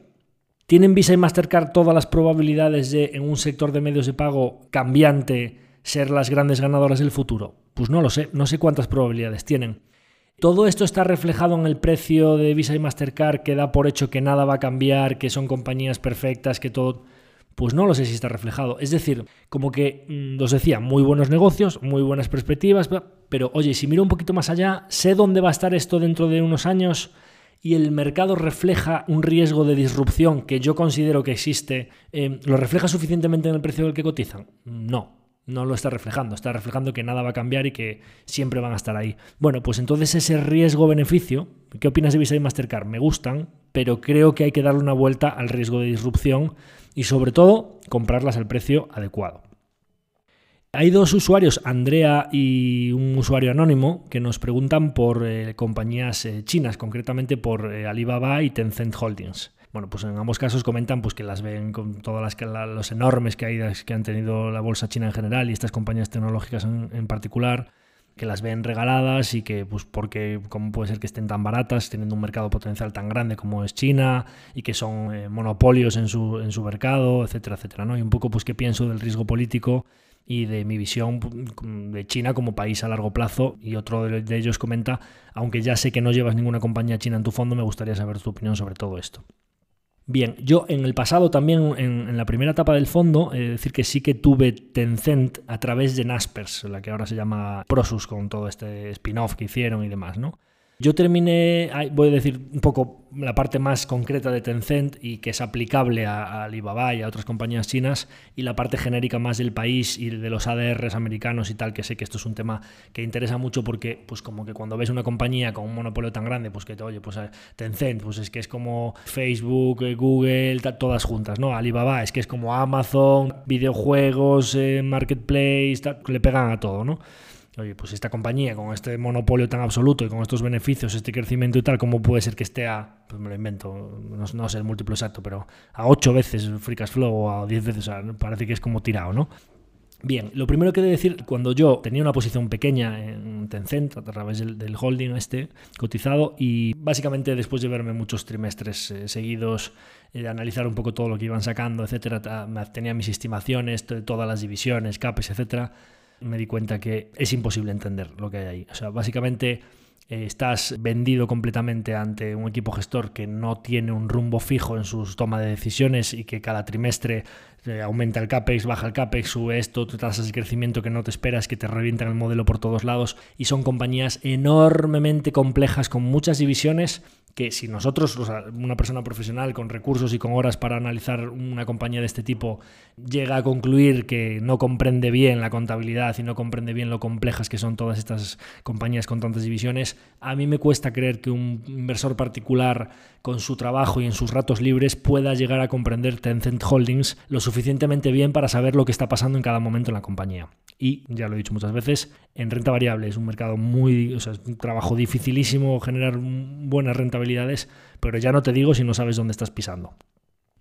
¿Tienen Visa y Mastercard todas las probabilidades de, en un sector de medios de pago cambiante, ser las grandes ganadoras del futuro? Pues no lo sé, no sé cuántas probabilidades tienen. Todo esto está reflejado en el precio de Visa y Mastercard, que da por hecho que nada va a cambiar, que son compañías perfectas, que todo... Pues no lo sé si está reflejado. Es decir, como que, mm, os decía, muy buenos negocios, muy buenas perspectivas, pero oye, si miro un poquito más allá, sé dónde va a estar esto dentro de unos años y el mercado refleja un riesgo de disrupción que yo considero que existe, eh, ¿lo refleja suficientemente en el precio del que cotizan? No no lo está reflejando, está reflejando que nada va a cambiar y que siempre van a estar ahí. Bueno, pues entonces ese riesgo-beneficio, ¿qué opinas de Visa y Mastercard? Me gustan, pero creo que hay que darle una vuelta al riesgo de disrupción y sobre todo comprarlas al precio adecuado. Hay dos usuarios, Andrea y un usuario anónimo, que nos preguntan por eh, compañías eh, chinas, concretamente por eh, Alibaba y Tencent Holdings. Bueno, pues en ambos casos comentan pues, que las ven con todas las los enormes caídas que han tenido la bolsa china en general y estas compañías tecnológicas en, particular, que las ven regaladas y que, pues, porque, ¿cómo puede ser que estén tan baratas, teniendo un mercado potencial tan grande como es China y que son eh, monopolios en su, en su mercado, etcétera, etcétera, ¿no? Y un poco, pues, qué pienso del riesgo político y de mi visión de China como país a largo plazo. Y otro de ellos comenta, aunque ya sé que no llevas ninguna compañía china en tu fondo, me gustaría saber tu opinión sobre todo esto. Bien, yo en el pasado también, en, la primera etapa del fondo, es decir que sí que tuve Tencent a través de Naspers, la que ahora se llama Prosus, con todo este spin-off que hicieron y demás, ¿no? Yo terminé, voy a decir un poco la parte más concreta de Tencent y que es aplicable a, Alibaba y a otras compañías chinas y la parte genérica más del país y de los ADRs americanos y tal, que sé que esto es un tema que interesa mucho porque pues como que cuando ves una compañía con un monopolio tan grande, pues que te oye, pues eh, Tencent, pues es que es como Facebook, eh, Google, todas juntas, ¿no? Alibaba es que es como Amazon, videojuegos, eh, marketplace, le pegan a todo, ¿no? Oye, pues esta compañía con este monopolio tan absoluto y con estos beneficios, este crecimiento y tal, ¿cómo puede ser que esté a, pues me lo invento, no, sé el múltiplo exacto, pero a 8 veces Free Cash Flow o a 10 veces, o sea, parece que es como tirado, ¿no? Bien, lo primero que he de decir, cuando yo tenía una posición pequeña en Tencent a través del, holding este cotizado y básicamente después de verme muchos trimestres eh, seguidos, eh, analizar un poco todo lo que iban sacando, etcétera, tenía mis estimaciones, todas las divisiones, CAPES, etcétera, me di cuenta que es imposible entender lo que hay ahí. O sea, básicamente eh, estás vendido completamente ante un equipo gestor que no tiene un rumbo fijo en sus toma de decisiones y que cada trimestre eh, aumenta el CAPEX, baja el CAPEX, sube esto, tasas de crecimiento que no te esperas, que te revientan el modelo por todos lados. Y son compañías enormemente complejas con muchas divisiones que si nosotros, una persona profesional con recursos y con horas para analizar una compañía de este tipo, llega a concluir que no comprende bien la contabilidad y no comprende bien lo complejas que son todas estas compañías con tantas divisiones, a mí me cuesta creer que un inversor particular con su trabajo y en sus ratos libres pueda llegar a comprender Tencent Holdings lo suficientemente bien para saber lo que está pasando en cada momento en la compañía. Y, ya lo he dicho muchas veces, en renta variable es un mercado muy, o sea, es un trabajo dificilísimo generar buenas rentabilidades, pero ya no te digo si no sabes dónde estás pisando.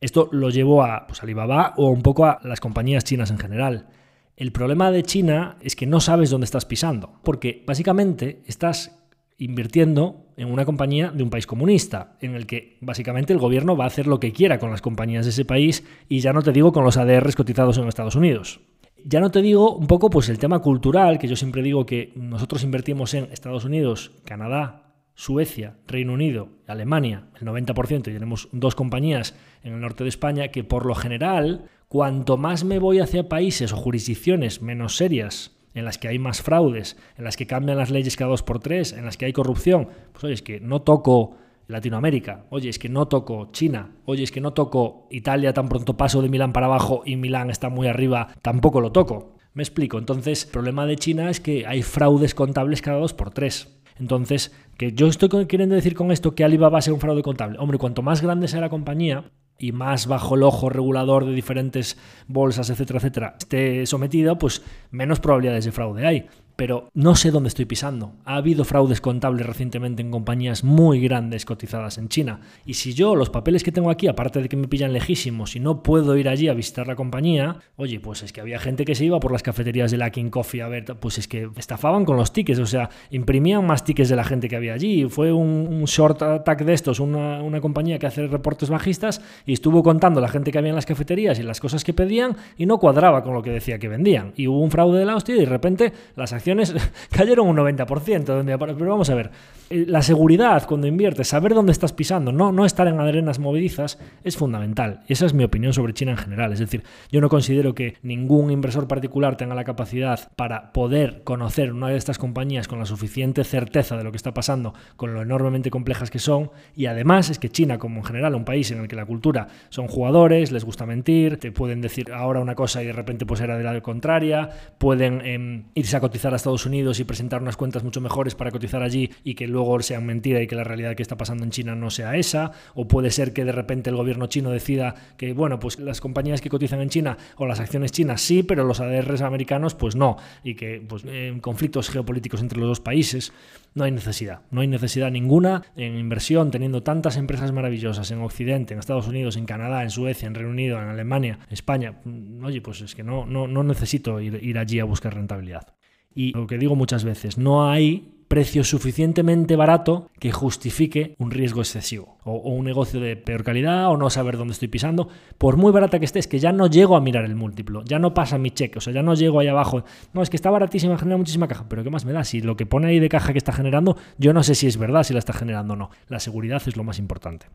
Esto lo llevo a pues, Alibaba o un poco a las compañías chinas en general. El problema de China es que no sabes dónde estás pisando, porque básicamente estás invirtiendo en una compañía de un país comunista, en el que básicamente el gobierno va a hacer lo que quiera con las compañías de ese país y ya no te digo con los ADRs cotizados en Estados Unidos. Ya no te digo un poco pues el tema cultural, que yo siempre digo que nosotros invertimos en Estados Unidos, Canadá, Suecia, Reino Unido, Alemania, el 90%, y tenemos dos compañías en el norte de España que por lo general, cuanto más me voy hacia países o jurisdicciones menos serias, en las que hay más fraudes, en las que cambian las leyes cada dos por tres, en las que hay corrupción, pues oye, es que no toco Latinoamérica, oye, es que no toco China, oye, es que no toco Italia tan pronto paso de Milán para abajo y Milán está muy arriba, tampoco lo toco. Me explico, entonces el problema de China es que hay fraudes contables cada dos por tres. Entonces, que yo estoy queriendo decir con esto que Alibaba va a ser un fraude contable. Hombre, cuanto más grande sea la compañía, y más bajo el ojo regulador de diferentes bolsas, etcétera, etcétera, esté sometida, pues menos probabilidades de fraude hay pero no sé dónde estoy pisando. Ha habido fraudes contables recientemente en compañías muy grandes cotizadas en China. Y si yo los papeles que tengo aquí, aparte de que me pillan lejísimos y no puedo ir allí a visitar la compañía, oye, pues es que había gente que se iba por las cafeterías de la King Coffee a ver, pues es que estafaban con los tickets, o sea, imprimían más tickets de la gente que había allí. Fue un, short attack de estos, una, una compañía que hace reportes bajistas y estuvo contando la gente que había en las cafeterías y las cosas que pedían y no cuadraba con lo que decía que vendían. Y hubo un fraude de la hostia y de repente las acciones cayeron un 90%. Pero vamos a ver, eh, la seguridad cuando inviertes, saber dónde estás pisando, no, no estar en arenas movedizas, es fundamental. Esa es mi opinión sobre China en general. Es decir, yo no considero que ningún inversor particular tenga la capacidad para poder conocer una de estas compañías con la suficiente certeza de lo que está pasando, con lo enormemente complejas que son. Y además es que China, como en general un país en el que la cultura son jugadores, les gusta mentir, te pueden decir ahora una cosa y de repente pues era de la contraria, pueden em, irse a cotizar a Estados Unidos y presentar unas cuentas mucho mejores para cotizar allí y que luego sean mentira y que la realidad que está pasando en China no sea esa, o puede ser que de repente el gobierno chino decida que, bueno, pues las compañías que cotizan en China o las acciones chinas sí, pero los ADRs americanos pues no, y que pues, en conflictos geopolíticos entre los dos países no hay necesidad, no hay necesidad ninguna en inversión teniendo tantas empresas maravillosas en Occidente, en Estados Unidos, en Canadá, en Suecia, en Reino Unido, en Alemania, España. Oye, pues es que no, no, no necesito ir allí a buscar rentabilidad. Y lo que digo muchas veces, no hay precio suficientemente barato que justifique un riesgo excesivo o, un negocio de peor calidad o no saber dónde estoy pisando. Por muy barata que esté, es que ya no llego a mirar el múltiplo, ya no pasa mi cheque, o sea, ya no llego ahí abajo. No, es que está baratísima, genera muchísima caja, pero ¿qué más me da? Si lo que pone ahí de caja que está generando, yo no sé si es verdad, si la está generando o no. La seguridad es lo más importante.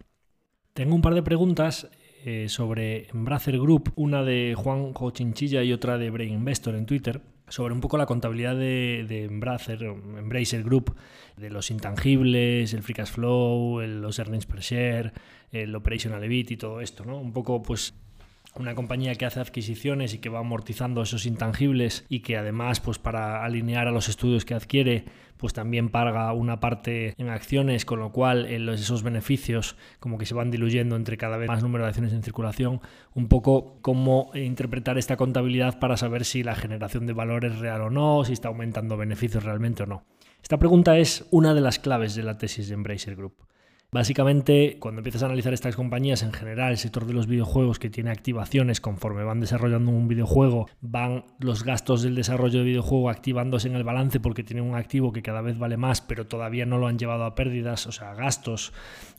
Tengo un par de preguntas eh, sobre Embracer Group, una de Juan Chinchilla y otra de Brain Investor en Twitter sobre un poco la contabilidad de, de Embracer, Embracer Group, de los intangibles, el free cash flow, los earnings per share, el operational EBIT y todo esto, ¿no? Un poco, pues, una compañía que hace adquisiciones y que va amortizando esos intangibles y que además pues para alinear a los estudios que adquiere pues también paga una parte en acciones con lo cual eh, esos beneficios como que se van diluyendo entre cada vez más número de acciones en circulación. Un poco cómo interpretar esta contabilidad para saber si la generación de valor es real o no si está aumentando beneficios realmente o no. Esta pregunta es una de las claves de la tesis de Embracer Group Básicamente, cuando empiezas a analizar estas compañías, en general, el sector de los videojuegos que tiene activaciones conforme van desarrollando un videojuego, van los gastos del desarrollo de videojuego activándose en el balance porque tienen un activo que cada vez vale más, pero todavía no lo han llevado a pérdidas, o sea, gastos.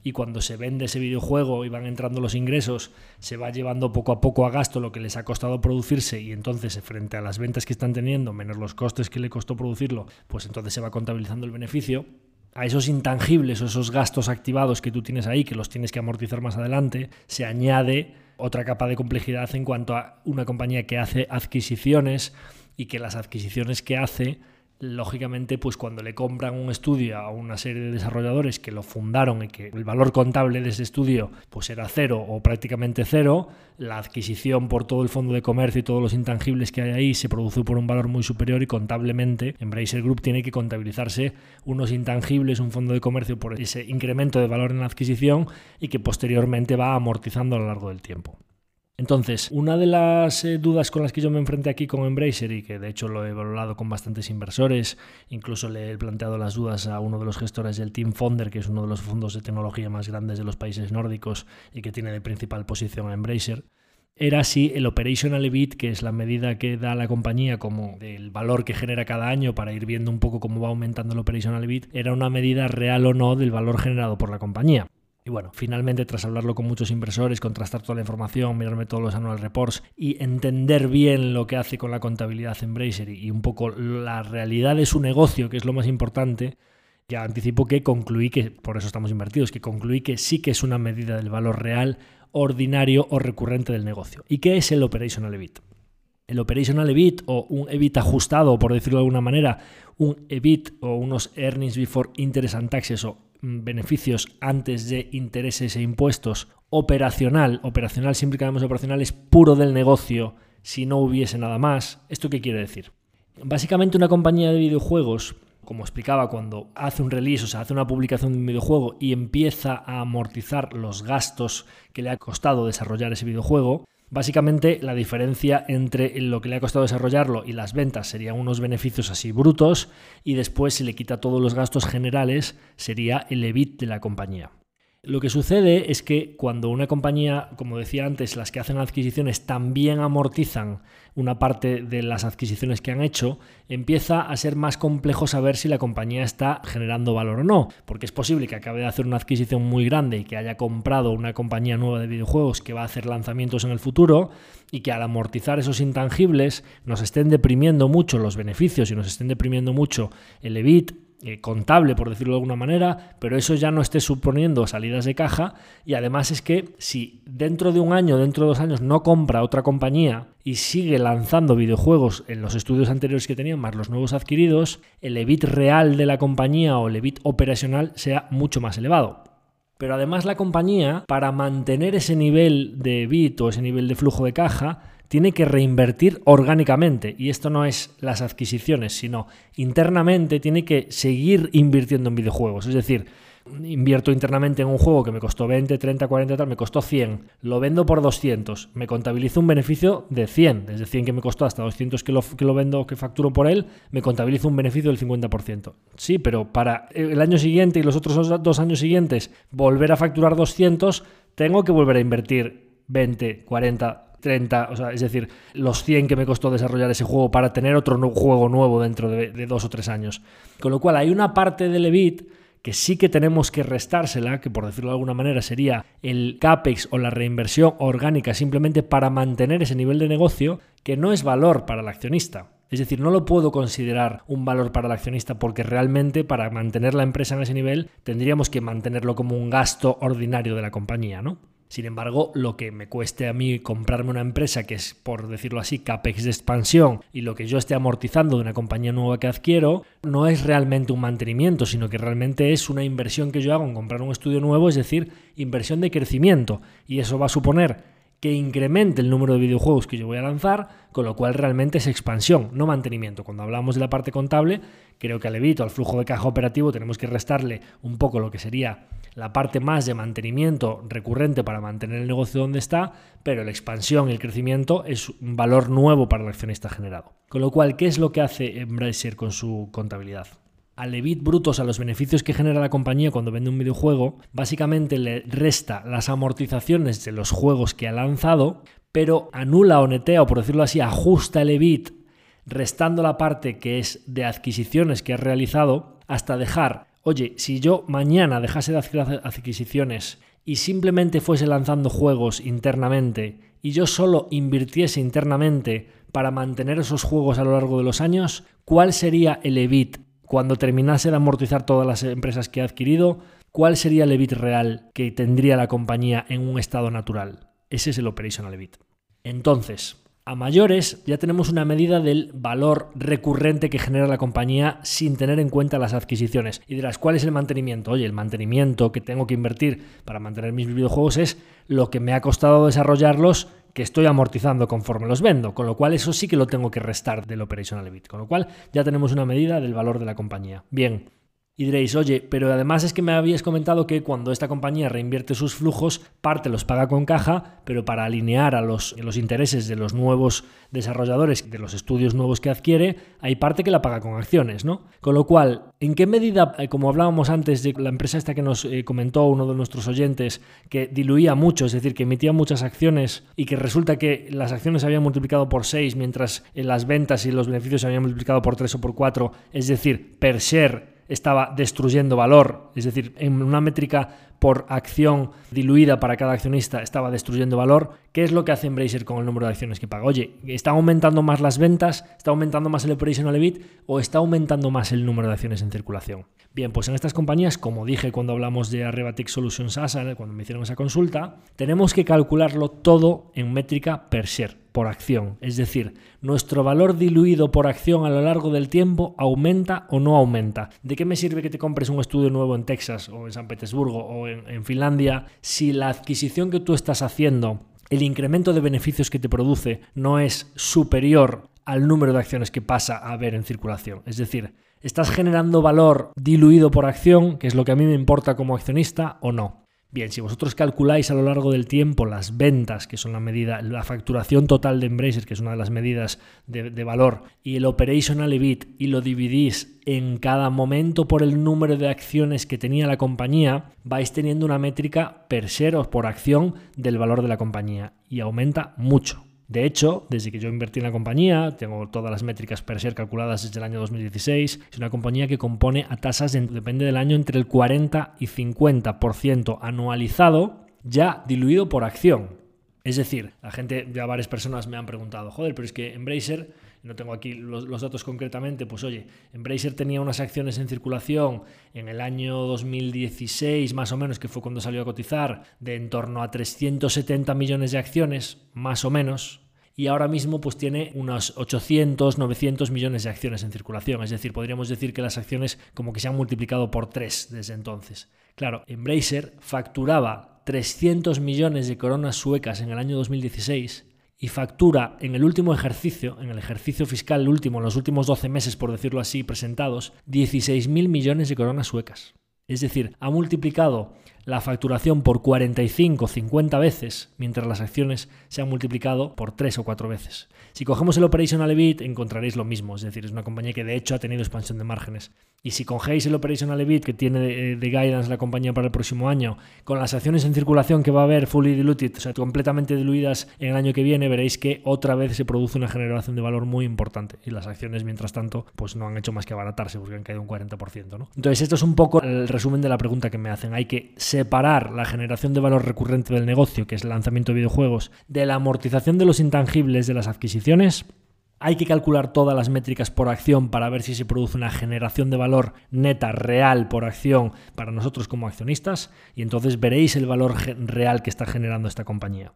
Y cuando se vende ese videojuego y van entrando los ingresos, se va llevando poco a poco a gasto lo que les ha costado producirse y entonces frente a las ventas que están teniendo, menos los costes que le costó producirlo, pues entonces se va contabilizando el beneficio a esos intangibles o esos gastos activados que tú tienes ahí, que los tienes que amortizar más adelante, se añade otra capa de complejidad en cuanto a una compañía que hace adquisiciones y que las adquisiciones que hace lógicamente, pues cuando le compran un estudio a una serie de desarrolladores que lo fundaron y que el valor contable de ese estudio pues era cero o prácticamente cero, la adquisición por todo el fondo de comercio y todos los intangibles que hay ahí se produce por un valor muy superior y contablemente Embracer Group tiene que contabilizarse unos intangibles, un fondo de comercio por ese incremento de valor en la adquisición y que posteriormente va amortizando a lo largo del tiempo. Entonces, una de las eh, dudas con las que yo me enfrenté aquí con Embracer y que de hecho lo he evaluado con bastantes inversores, incluso le he planteado las dudas a uno de los gestores del Team Fonder, que es uno de los fondos de tecnología más grandes de los países nórdicos y que tiene de principal posición a Embracer, era si el operational EBIT, que es la medida que da la compañía como del valor que genera cada año para ir viendo un poco cómo va aumentando el operational EBIT, era una medida real o no del valor generado por la compañía. Y bueno, finalmente tras hablarlo con muchos inversores, contrastar toda la información, mirarme todos los annual reports y entender bien lo que hace con la contabilidad en Bracer y un poco la realidad de su negocio, que es lo más importante, ya anticipo que concluí que, por eso estamos invertidos, que concluí que sí que es una medida del valor real, ordinario o recurrente del negocio. ¿Y qué es el Operational EBIT? El Operational EBIT o un EBIT ajustado, por decirlo de alguna manera, un EBIT o unos Earnings Before Interest and Taxes o beneficios antes de intereses e impuestos operacional, operacional siempre que hablamos operacional es puro del negocio si no hubiese nada más. ¿Esto qué quiere decir? Básicamente una compañía de videojuegos, como explicaba, cuando hace un release, o sea, hace una publicación de un videojuego y empieza a amortizar los gastos que le ha costado desarrollar ese videojuego, Básicamente la diferencia entre lo que le ha costado desarrollarlo y las ventas serían unos beneficios así brutos y después se le quita todos los gastos generales sería el EBIT de la compañía. Lo que sucede es que cuando una compañía, como decía antes, las que hacen adquisiciones también amortizan una parte de las adquisiciones que han hecho, empieza a ser más complejo saber si la compañía está generando valor o no, porque es posible que acabe de hacer una adquisición muy grande y que haya comprado una compañía nueva de videojuegos que va a hacer lanzamientos en el futuro y que al amortizar esos intangibles nos estén deprimiendo mucho los beneficios y nos estén deprimiendo mucho el EBIT eh, contable, por decirlo de alguna manera, pero eso ya no esté suponiendo salidas de caja y además es que si dentro de un año, dentro de dos años no compra otra compañía y sigue lanzando videojuegos en los estudios anteriores que tenían, más los nuevos adquiridos, el EBIT real de la compañía o el EBIT operacional sea mucho más elevado. Pero además la compañía, para mantener ese nivel de EBIT o ese nivel de flujo de caja, tiene que reinvertir orgánicamente. Y esto no es las adquisiciones, sino internamente tiene que seguir invirtiendo en videojuegos. Es decir, invierto internamente en un juego que me costó 20, 30, 40, tal, me costó 100, lo vendo por 200, me contabilizo un beneficio de 100, desde 100 que me costó hasta 200 que lo, que lo vendo, que facturo por él, me contabilizo un beneficio del 50%. Sí, pero para el año siguiente y los otros dos años siguientes volver a facturar 200, tengo que volver a invertir 20, 40, 30, o sea, es decir, los 100 que me costó desarrollar ese juego para tener otro juego nuevo dentro de, dos o tres años. Con lo cual hay una parte del EBIT que sí que tenemos que restársela, que por decirlo de alguna manera sería el CAPEX o la reinversión orgánica simplemente para mantener ese nivel de negocio, que no es valor para el accionista. Es decir, no lo puedo considerar un valor para el accionista porque realmente para mantener la empresa en ese nivel tendríamos que mantenerlo como un gasto ordinario de la compañía, ¿no? Sin embargo, lo que me cueste a mí comprarme una empresa que es, por decirlo así, CAPEX de expansión y lo que yo esté amortizando de una compañía nueva que adquiero, no es realmente un mantenimiento, sino que realmente es una inversión que yo hago en comprar un estudio nuevo, es decir, inversión de crecimiento. Y eso va a suponer que incremente el número de videojuegos que yo voy a lanzar, con lo cual realmente es expansión, no mantenimiento. Cuando hablamos de la parte contable, creo que al evito, al flujo de caja operativo, tenemos que restarle un poco lo que sería la parte más de mantenimiento recurrente para mantener el negocio donde está, pero la expansión y el crecimiento es un valor nuevo para el accionista generado. Con lo cual, ¿qué es lo que hace Embracer con su contabilidad? Al EBIT brutos, a los beneficios que genera la compañía cuando vende un videojuego, básicamente le resta las amortizaciones de los juegos que ha lanzado, pero anula o netea, o por decirlo así, ajusta el EBIT restando la parte que es de adquisiciones que ha realizado hasta dejar Oye, si yo mañana dejase de hacer adquisiciones y simplemente fuese lanzando juegos internamente y yo solo invirtiese internamente para mantener esos juegos a lo largo de los años, ¿cuál sería el EBIT cuando terminase de amortizar todas las empresas que he adquirido? ¿Cuál sería el EBIT real que tendría la compañía en un estado natural? Ese es el operational EBIT. Entonces, a mayores ya tenemos una medida del valor recurrente que genera la compañía sin tener en cuenta las adquisiciones. Y dirás, ¿cuál es el mantenimiento? Oye, el mantenimiento que tengo que invertir para mantener mis videojuegos es lo que me ha costado desarrollarlos que estoy amortizando conforme los vendo, con lo cual eso sí que lo tengo que restar del operational EBIT, con lo cual ya tenemos una medida del valor de la compañía. Bien, Y diréis, oye, pero además es que me habías comentado que cuando esta compañía reinvierte sus flujos, parte los paga con caja, pero para alinear a los, intereses de los nuevos desarrolladores, de los estudios nuevos que adquiere, hay parte que la paga con acciones, ¿no? Con lo cual, ¿en qué medida, eh, como hablábamos antes de la empresa esta que nos eh, comentó uno de nuestros oyentes, que diluía mucho, es decir, que emitía muchas acciones y que resulta que las acciones se habían multiplicado por 6 mientras en las ventas y los beneficios se habían multiplicado por 3 o por 4, es decir, per share estaba destruyendo valor, es decir, en una métrica por acción diluida para cada accionista estaba destruyendo valor. ¿Qué es lo que hace Embracer con el número de acciones que paga? Oye, ¿está aumentando más las ventas? ¿Está aumentando más el operational EBIT? ¿O está aumentando más el número de acciones en circulación? Bien, pues en estas compañías, como dije cuando hablamos de Arrebatic Solutions ASA, cuando me hicieron esa consulta, tenemos que calcularlo todo en métrica per share por acción. Es decir, nuestro valor diluido por acción a lo largo del tiempo aumenta o no aumenta. ¿De qué me sirve que te compres un estudio nuevo en Texas o en San Petersburgo o en, Finlandia si la adquisición que tú estás haciendo, el incremento de beneficios que te produce no es superior al número de acciones que pasa a haber en circulación? Es decir, ¿estás generando valor diluido por acción, que es lo que a mí me importa como accionista, o no? Bien, si vosotros calculáis a lo largo del tiempo las ventas, que son la medida, la facturación total de Embracer, que es una de las medidas de, valor, y el operational EBIT, y lo dividís en cada momento por el número de acciones que tenía la compañía, vais teniendo una métrica per share o por acción del valor de la compañía, y aumenta mucho. De hecho, desde que yo invertí en la compañía, tengo todas las métricas per share calculadas desde el año 2016, es una compañía que compone a tasas, depende del año, entre el 40 y 50% anualizado, ya diluido por acción. Es decir, la gente, ya varias personas me han preguntado, joder, pero es que Embracer, no tengo aquí los, datos concretamente, pues oye, Embracer tenía unas acciones en circulación en el año 2016, más o menos, que fue cuando salió a cotizar, de en torno a 370 millones de acciones, más o menos, y ahora mismo pues tiene unos 800, 900 millones de acciones en circulación. Es decir, podríamos decir que las acciones como que se han multiplicado por tres desde entonces. Claro, Embracer facturaba 300 millones de coronas suecas en el año 2016 y factura en el último ejercicio, en el ejercicio fiscal último, en los últimos 12 meses, por decirlo así, presentados, 16.000 millones de coronas suecas. Es decir, ha multiplicado la facturación por 45 50 veces, mientras las acciones se han multiplicado por 3 o 4 veces. Si cogemos el Operational EBIT encontraréis lo mismo, es decir, es una compañía que de hecho ha tenido expansión de márgenes. Y si cogéis el Operational EBIT que tiene de, de, guidance la compañía para el próximo año, con las acciones en circulación que va a haber fully diluted, o sea, completamente diluidas en el año que viene, veréis que otra vez se produce una generación de valor muy importante. Y las acciones, mientras tanto, pues no han hecho más que abaratarse porque han caído un 40%. ¿no? Entonces, esto es un poco el resumen de la pregunta que me hacen. Hay que separar la generación de valor recurrente del negocio, que es el lanzamiento de videojuegos, de la amortización de los intangibles de las adquisiciones. Hay que calcular todas las métricas por acción para ver si se produce una generación de valor neta real por acción para nosotros como accionistas y entonces veréis el valor real que está generando esta compañía.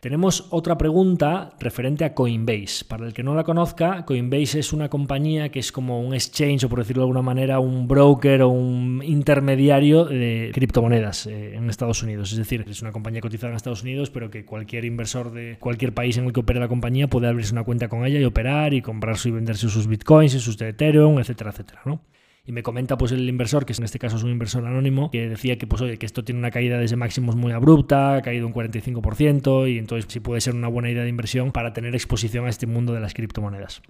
Tenemos otra pregunta referente a Coinbase. Para el que no la conozca, Coinbase es una compañía que es como un exchange o por decirlo de alguna manera un broker o un intermediario de criptomonedas eh, en Estados Unidos. Es decir, es una compañía cotizada en Estados Unidos, pero que cualquier inversor de cualquier país en el que opere la compañía puede abrirse una cuenta con ella y operar y comprarse y venderse sus bitcoins y sus de Ethereum, etcétera, etcétera. ¿no? Y me comenta pues el inversor, que en este caso es un inversor anónimo, que decía que pues oye, que esto tiene una caída desde máximos muy abrupta, ha caído un 45% y entonces sí puede ser una buena idea de inversión para tener exposición a este mundo de las criptomonedas.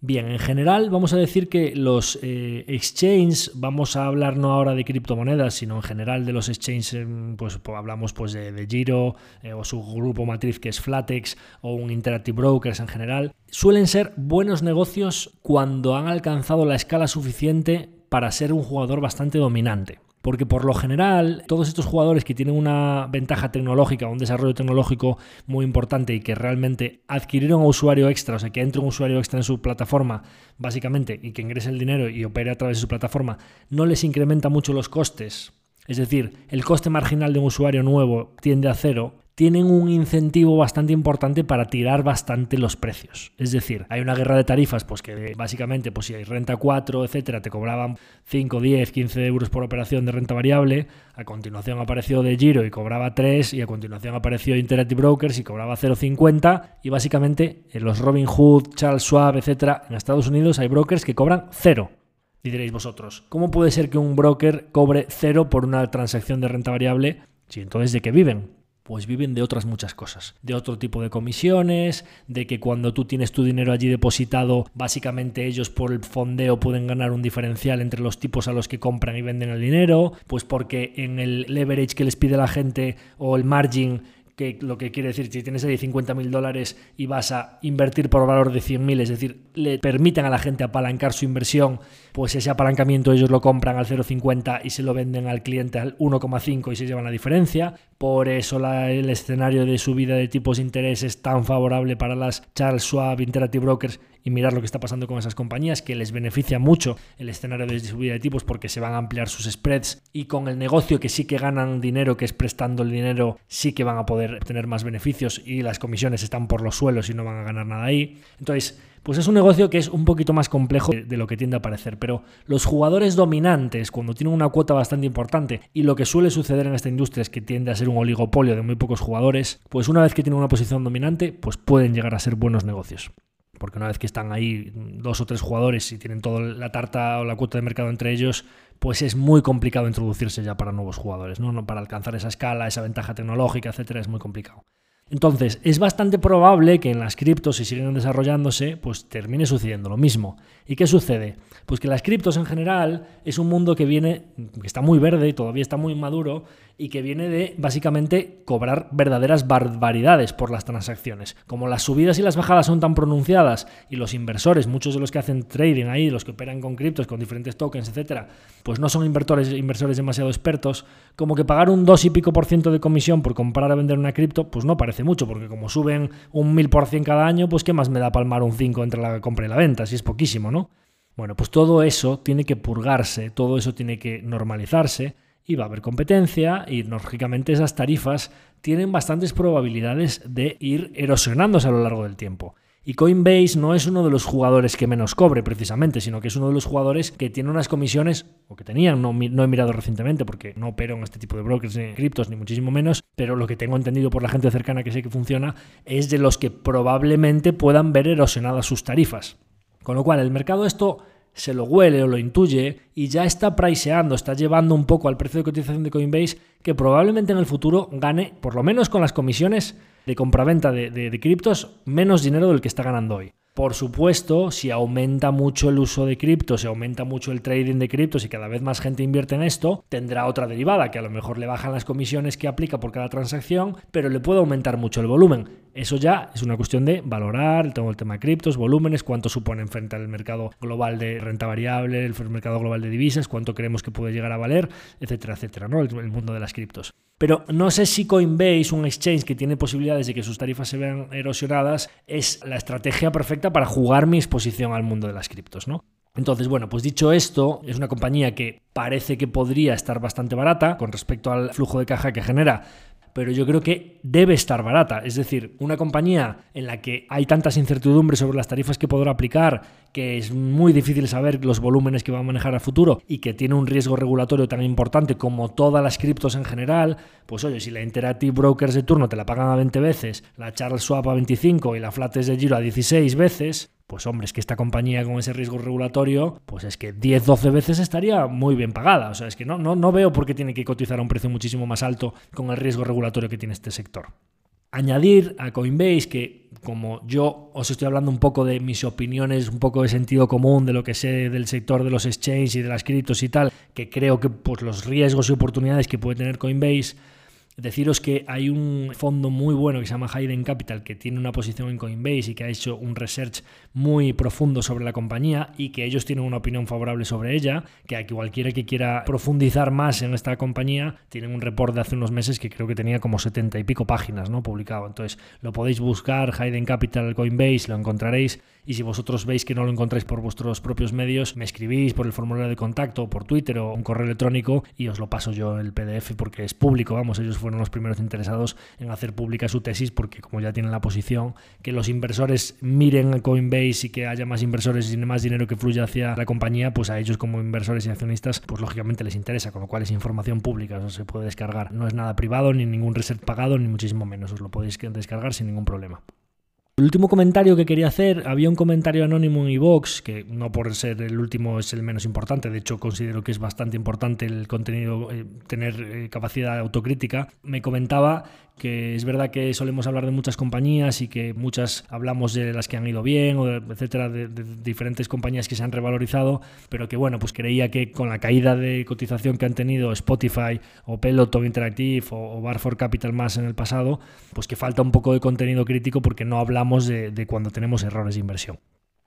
Bien, en general vamos a decir que los eh, exchanges, vamos a hablar no ahora de criptomonedas, sino en general de los exchanges, pues, hablamos pues de, Giro eh, o su grupo matriz que es Flatex o un Interactive Brokers en general, suelen ser buenos negocios cuando han alcanzado la escala suficiente para ser un jugador bastante dominante. Porque por lo general, todos estos jugadores que tienen una ventaja tecnológica, un desarrollo tecnológico muy importante y que realmente adquirieron un usuario extra, o sea, que entre un usuario extra en su plataforma, básicamente, y que ingrese el dinero y opere a través de su plataforma, no les incrementa mucho los costes. Es decir, el coste marginal de un usuario nuevo tiende a cero tienen un incentivo bastante importante para tirar bastante los precios. Es decir, hay una guerra de tarifas, pues que básicamente, pues si hay renta 4, etcétera, te cobraban 5, 10, 15 euros por operación de renta variable. A continuación apareció de Giro y cobraba 3, y a continuación apareció Interactive Brokers y cobraba 0,50. Y básicamente en los Robinhood, Charles Schwab, etcétera, en Estados Unidos hay brokers que cobran 0. Y diréis vosotros, ¿cómo puede ser que un broker cobre cero por una transacción de renta variable? Si entonces de qué viven? Pues viven de otras muchas cosas, de otro tipo de comisiones, de que cuando tú tienes tu dinero allí depositado, básicamente ellos por el fondeo pueden ganar un diferencial entre los tipos a los que compran y venden el dinero, pues porque en el leverage que les pide la gente o el margin que lo que quiere decir, si tienes ahí 50 mil dólares y vas a invertir por valor de 100 mil, es decir, le permiten a la gente apalancar su inversión, pues ese apalancamiento ellos lo compran al 0,50 y se lo venden al cliente al 1,5 y se llevan la diferencia. Por eso el escenario de subida de tipos de interés es tan favorable para las Charles Schwab Interactive Brokers y mirar lo que está pasando con esas compañías, que les beneficia mucho el escenario de subida de tipos porque se van a ampliar sus spreads y con el negocio que sí que ganan dinero, que es prestando el dinero, sí que van a poder tener más beneficios y las comisiones están por los suelos y no van a ganar nada ahí. Entonces, pues es un negocio que es un poquito más complejo de lo que tiende a parecer, pero los jugadores dominantes, cuando tienen una cuota bastante importante, y lo que suele suceder en esta industria es que tiende a ser un oligopolio de muy pocos jugadores, pues una vez que tienen una posición dominante, pues pueden llegar a ser buenos negocios porque una vez que están ahí dos o tres jugadores y tienen toda la tarta o la cuota de mercado entre ellos, pues es muy complicado introducirse ya para nuevos jugadores, ¿no? Para alcanzar esa escala, esa ventaja tecnológica, etcétera, es muy complicado. Entonces, es bastante probable que en las criptos, si siguen desarrollándose, pues termine sucediendo lo mismo. ¿Y qué sucede? Pues que las criptos en general es un mundo que viene, que está muy verde, y todavía está muy maduro, y que viene de básicamente cobrar verdaderas barbaridades por las transacciones. Como las subidas y las bajadas son tan pronunciadas y los inversores, muchos de los que hacen trading ahí, los que operan con criptos, con diferentes tokens, etcétera, pues no son inversores, inversores demasiado expertos, como que pagar un 2 y pico por ciento de comisión por comprar o vender una cripto, pues no parece mucho, porque como suben un mil por cien cada año, pues qué más me da palmar un 5 entre la compra y la venta, si es poquísimo, ¿no? Bueno, pues todo eso tiene que purgarse, todo eso tiene que normalizarse y va a haber competencia y lógicamente esas tarifas tienen bastantes probabilidades de ir erosionándose a lo largo del tiempo. Y Coinbase no es uno de los jugadores que menos cobre precisamente, sino que es uno de los jugadores que tiene unas comisiones, o que tenían, no, he mirado recientemente porque no opero en este tipo de brokers ni criptos, ni muchísimo menos, pero lo que tengo entendido por la gente cercana que sé que funciona es de los que probablemente puedan ver erosionadas sus tarifas. Con lo cual, el mercado esto se lo huele o lo intuye y ya está priceando, está llevando un poco al precio de cotización de Coinbase que probablemente en el futuro gane, por lo menos con las comisiones de compraventa de, de, de criptos, menos dinero del que está ganando hoy. Por supuesto, si aumenta mucho el uso de criptos, si aumenta mucho el trading de criptos y cada vez más gente invierte en esto, tendrá otra derivada, que a lo mejor le bajan las comisiones que aplica por cada transacción, pero le puede aumentar mucho el volumen. Eso ya es una cuestión de valorar todo el tema de criptos, volúmenes, cuánto suponen frente al mercado global de renta variable, el mercado global de divisas, cuánto creemos que puede llegar a valer, etcétera, etcétera, ¿no? El, mundo de las criptos. Pero no sé si Coinbase, un exchange que tiene posibilidades de que sus tarifas se vean erosionadas, es la estrategia perfecta para jugar mi exposición al mundo de las criptos, ¿no? Entonces, bueno, pues dicho esto, es una compañía que parece que podría estar bastante barata con respecto al flujo de caja que genera, pero yo creo que debe estar barata. Es decir, una compañía en la que hay tantas incertidumbres sobre las tarifas que podrá aplicar, que es muy difícil saber los volúmenes que va a manejar a futuro y que tiene un riesgo regulatorio tan importante como todas las criptos en general, pues oye, si la Interactive Brokers de turno te la pagan a 20 veces, la Charles Schwab a 25 y la Flates de Giro a 16 veces, pues hombre, es que esta compañía con ese riesgo regulatorio, pues es que 10, 12 veces estaría muy bien pagada. O sea, es que no, no, no veo por qué tiene que cotizar a un precio muchísimo más alto con el riesgo regulatorio que tiene este sector. Añadir a Coinbase que como yo os estoy hablando un poco de mis opiniones, un poco de sentido común de lo que sé del sector de los exchanges y de las criptos y tal, que creo que pues, los riesgos y oportunidades que puede tener Coinbase Deciros que hay un fondo muy bueno que se llama Hayden Capital que tiene una posición en Coinbase y que ha hecho un research muy profundo sobre la compañía y que ellos tienen una opinión favorable sobre ella, que a cualquiera que quiera profundizar más en esta compañía, tienen un report de hace unos meses que creo que tenía como 70 y pico páginas ¿no? publicado. Entonces lo podéis buscar, Hayden Capital Coinbase, lo encontraréis y si vosotros veis que no lo encontráis por vuestros propios medios, me escribís por el formulario de contacto, por Twitter o un correo electrónico y os lo paso yo el PDF porque es público, vamos, ellos fueron los primeros interesados en hacer pública su tesis porque como ya tienen la posición, que los inversores miren Coinbase y que haya más inversores y más dinero que fluya hacia la compañía, pues a ellos como inversores y accionistas, pues lógicamente les interesa, con lo cual es información pública, eso se puede descargar. No es nada privado, ni ningún reset pagado, ni muchísimo menos, os lo podéis descargar sin ningún problema. El último comentario que quería hacer, había un comentario anónimo en iVox, que no por ser el último es el menos importante, de hecho considero que es bastante importante el contenido, eh, tener eh, capacidad autocrítica, me comentaba que es verdad que solemos hablar de muchas compañías y que muchas hablamos de las que han ido bien, o etcétera, de, diferentes compañías que se han revalorizado, pero que bueno, pues creía que con la caída de cotización que han tenido Spotify o Peloton Interactive o, Bar for Capital más en el pasado, pues que falta un poco de contenido crítico porque no hablamos de, de cuando tenemos errores de inversión.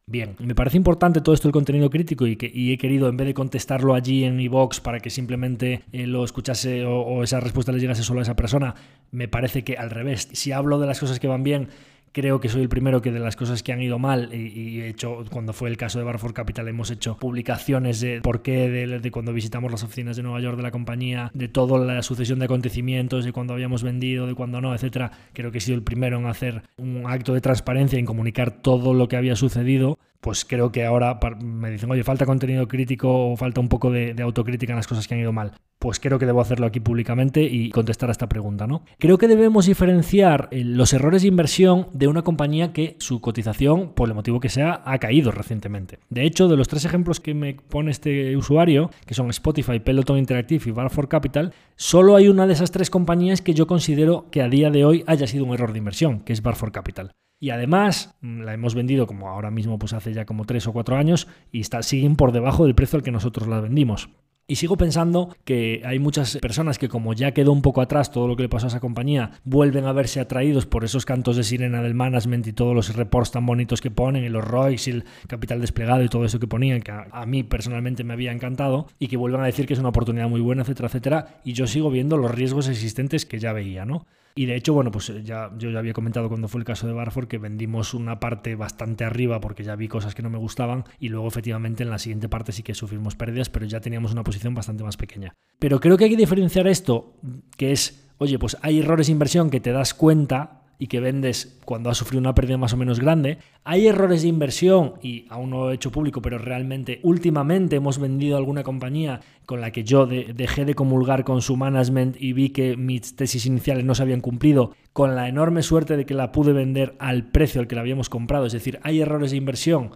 Bien, me parece importante todo esto el contenido crítico y, que, he querido, en vez de contestarlo allí en iVox para que simplemente eh, lo escuchase o, esa respuesta le llegase solo a esa persona, me parece que al revés, si hablo de las cosas que van bien, creo que soy el primero que de las cosas que han ido mal y, he hecho, cuando fue el caso de Barford Capital, hemos hecho publicaciones de por qué, de, cuando visitamos las oficinas de Nueva York de la compañía, de toda la sucesión de acontecimientos, de cuando habíamos vendido, de cuando no, etcétera. Creo que he sido el primero en hacer un acto de transparencia, en comunicar todo lo que había sucedido pues creo que ahora me dicen, oye, falta contenido crítico o falta un poco de, autocrítica en las cosas que han ido mal. Pues creo que debo hacerlo aquí públicamente y contestar a esta pregunta, ¿no? Creo que debemos diferenciar eh, los errores de inversión de una compañía que su cotización, por el motivo que sea, ha caído recientemente. De hecho, de los tres ejemplos que me pone este usuario, que son Spotify, Peloton Interactive y Bar for Capital, solo hay una de esas tres compañías que yo considero que a día de hoy haya sido un error de inversión, que es Bar for Capital. Y además mm, la hemos vendido como ahora mismo, pues hace ya como tres o cuatro años, y está, siguen por debajo del precio al que nosotros la vendimos. Y sigo pensando que hay muchas personas que como ya quedó un poco atrás todo lo que le pasó a esa compañía, vuelven a verse atraídos por esos cantos de sirena del management y todos los reports tan bonitos que ponen y los ROIs y el capital desplegado y todo eso que ponían, que a, mí personalmente me había encantado, y que vuelvan a decir que es una oportunidad muy buena, etcétera, etcétera, y yo sigo viendo los riesgos existentes que ya veía, ¿no? Y de hecho, bueno, pues eh, ya, yo ya había comentado cuando fue el caso de Barford que vendimos una parte bastante arriba porque ya vi cosas que no me gustaban y luego efectivamente en la siguiente parte sí que sufrimos pérdidas, pero ya teníamos una posición bastante más pequeña. Pero creo que hay que diferenciar esto, que es, oye, pues hay errores de inversión que te das cuenta y que vendes cuando has sufrido una pérdida más o menos grande. Hay errores de inversión y aún no lo he hecho público, pero realmente últimamente hemos vendido alguna compañía con la que yo dejé de comulgar con su management y vi que mis tesis iniciales no se habían cumplido, con la enorme suerte de que la pude vender al precio al que la habíamos comprado. Es decir, hay errores de inversión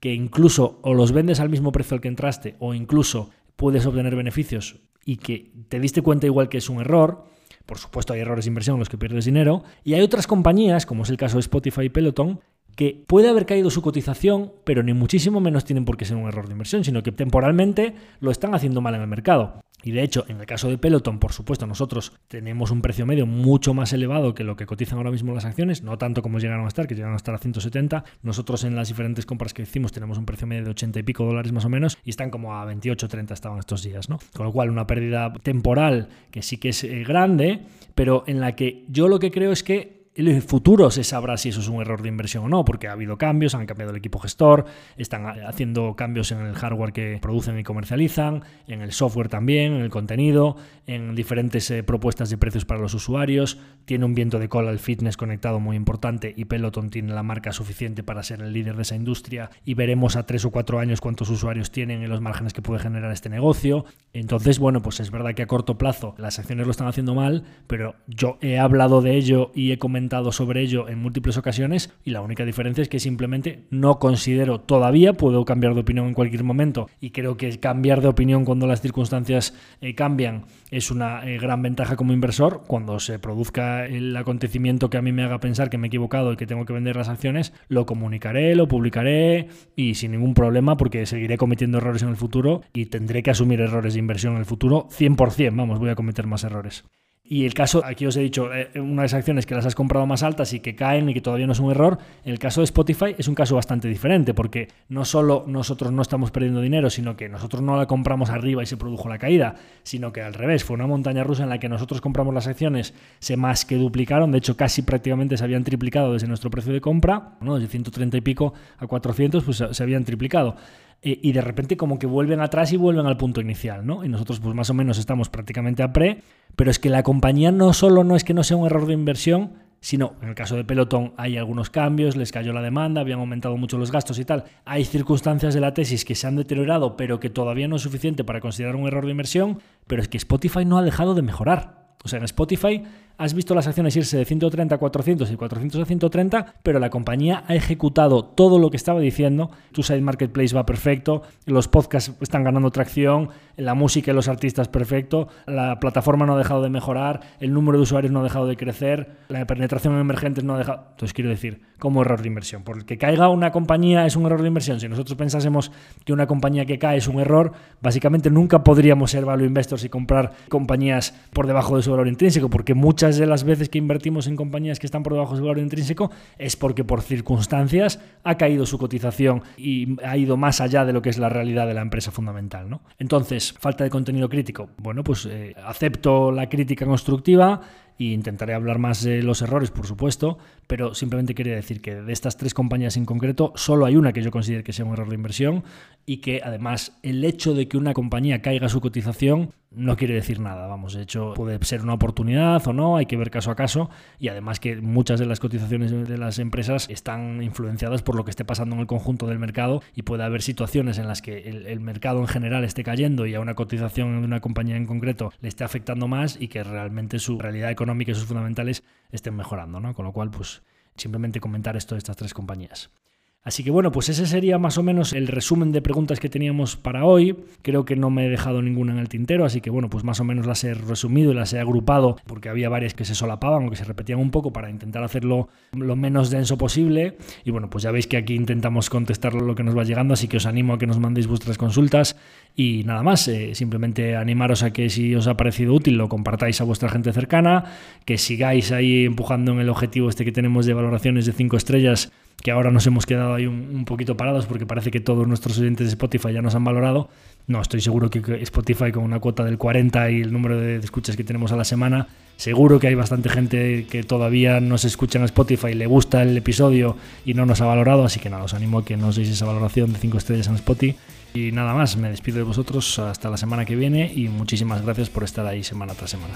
que incluso o los vendes al mismo precio al que entraste o incluso puedes obtener beneficios y que te diste cuenta igual que es un error por supuesto hay errores de inversión en los que pierdes dinero. Y hay otras compañías, como es el caso de Spotify y Peloton, que puede haber caído su cotización, pero ni muchísimo menos tienen por qué ser un error de inversión, sino que temporalmente lo están haciendo mal en el mercado. Y de hecho, en el caso de Peloton, por supuesto, nosotros tenemos un precio medio mucho más elevado que lo que cotizan ahora mismo las acciones, no tanto como llegaron a estar, que llegaron a estar a 170. Nosotros en las diferentes compras que hicimos tenemos un precio medio de 80 y pico dólares más o menos y están como a 28, 30 estaban estos días, ¿no? Con lo cual, una pérdida temporal que sí que es eh, grande, pero en la que yo lo que creo es que en el futuro se sabrá si eso es un error de inversión o no, porque ha habido cambios, han cambiado el equipo gestor, están haciendo cambios en el hardware que producen y comercializan, en el software también, en el contenido, en diferentes eh, propuestas de precios para los usuarios. Tiene un viento de cola el fitness conectado muy importante y Peloton tiene la marca suficiente para ser el líder de esa industria y veremos a tres o cuatro años cuántos usuarios tienen y los márgenes que puede generar este negocio. Entonces, bueno, pues es verdad que a corto plazo las acciones lo están haciendo mal, pero yo he hablado de ello y he comentado sobre ello en múltiples ocasiones y la única diferencia es que simplemente no considero todavía, puedo cambiar de opinión en cualquier momento y creo que cambiar de opinión cuando las circunstancias eh, cambian es una eh, gran ventaja como inversor. Cuando se produzca el acontecimiento que a mí me haga pensar que me he equivocado y que tengo que vender las acciones, lo comunicaré, lo publicaré y sin ningún problema porque seguiré cometiendo errores en el futuro y tendré que asumir errores de inversión en el futuro 100%, vamos, voy a cometer más errores. Y el caso, aquí os he dicho, eh, unas acciones que las has comprado más altas y que caen y que todavía no es un error, el caso de Spotify es un caso bastante diferente, porque no solo nosotros no estamos perdiendo dinero, sino que nosotros no la compramos arriba y se produjo la caída, sino que al revés, fue una montaña rusa en la que nosotros compramos las acciones, se más que duplicaron, de hecho casi prácticamente se habían triplicado desde nuestro precio de compra, ¿no? desde 130 y pico a 400, pues se habían triplicado. Eh, y de repente como que vuelven atrás y vuelven al punto inicial, ¿no? Y nosotros pues más o menos estamos prácticamente a pre, pero es que la compañía no solo no es que no sea un error de inversión, sino en el caso de Pelotón hay algunos cambios, les cayó la demanda, habían aumentado mucho los gastos y tal. Hay circunstancias de la tesis que se han deteriorado, pero que todavía no es suficiente para considerar un error de inversión, pero es que Spotify no ha dejado de mejorar. O sea, en Spotify has visto las acciones irse de 130 a 400 y 400 a 130, pero la compañía ha ejecutado todo lo que estaba diciendo. Tu side marketplace va perfecto, los podcasts están ganando tracción, la música y los artistas perfecto, la plataforma no ha dejado de mejorar, el número de usuarios no ha dejado de crecer, la penetración en emergentes no ha dejado. Entonces quiero decir, como error de inversión. Porque caiga una compañía es un error de inversión. Si nosotros pensásemos que una compañía que cae es un error, básicamente nunca podríamos ser value investors y comprar compañías por debajo de su valor intrínseco, porque muchas de las veces que invertimos en compañías que están por debajo de su valor intrínseco es porque por circunstancias ha caído su cotización y ha ido más allá de lo que es la realidad de la empresa fundamental. ¿no? Entonces, falta de contenido crítico. Bueno, pues eh, acepto la crítica constructiva y intentaré hablar más de los errores, por supuesto, pero simplemente quería decir que de estas tres compañías en concreto, solo hay una que yo considero que sea un error de inversión y que además el hecho de que una compañía caiga su cotización no quiere decir nada, vamos, de hecho puede ser una oportunidad o no, hay que ver caso a caso y además que muchas de las cotizaciones de las empresas están influenciadas por lo que esté pasando en el conjunto del mercado y puede haber situaciones en las que el, el mercado en general esté cayendo y a una cotización de una compañía en concreto le esté afectando más y que realmente su realidad económica y sus fundamentales estén mejorando, ¿no? Con lo cual, pues simplemente comentar esto de estas tres compañías. Así que bueno, pues ese sería más o menos el resumen de preguntas que teníamos para hoy. Creo que no me he dejado ninguna en el tintero, así que bueno, pues más o menos las he resumido y las he agrupado porque había varias que se solapaban o que se repetían un poco para intentar hacerlo lo menos denso posible. Y bueno, pues ya veis que aquí intentamos contestar lo que nos va llegando, así que os animo a que nos mandéis vuestras consultas y nada más, eh, simplemente animaros a que si os ha parecido útil lo compartáis a vuestra gente cercana, que sigáis ahí empujando en el objetivo este que tenemos de valoraciones de 5 estrellas que ahora nos hemos quedado ahí un, poquito parados porque parece que todos nuestros oyentes de Spotify ya nos han valorado. No, estoy seguro que Spotify con una cuota del 40 y el número de escuchas que tenemos a la semana, seguro que hay bastante gente que todavía no se escucha en Spotify, le gusta el episodio y no nos ha valorado, así que nada, os animo a que nos deis esa valoración de 5 estrellas en Spotify. Y nada más, me despido de vosotros hasta la semana que viene y muchísimas gracias por estar ahí semana tras semana.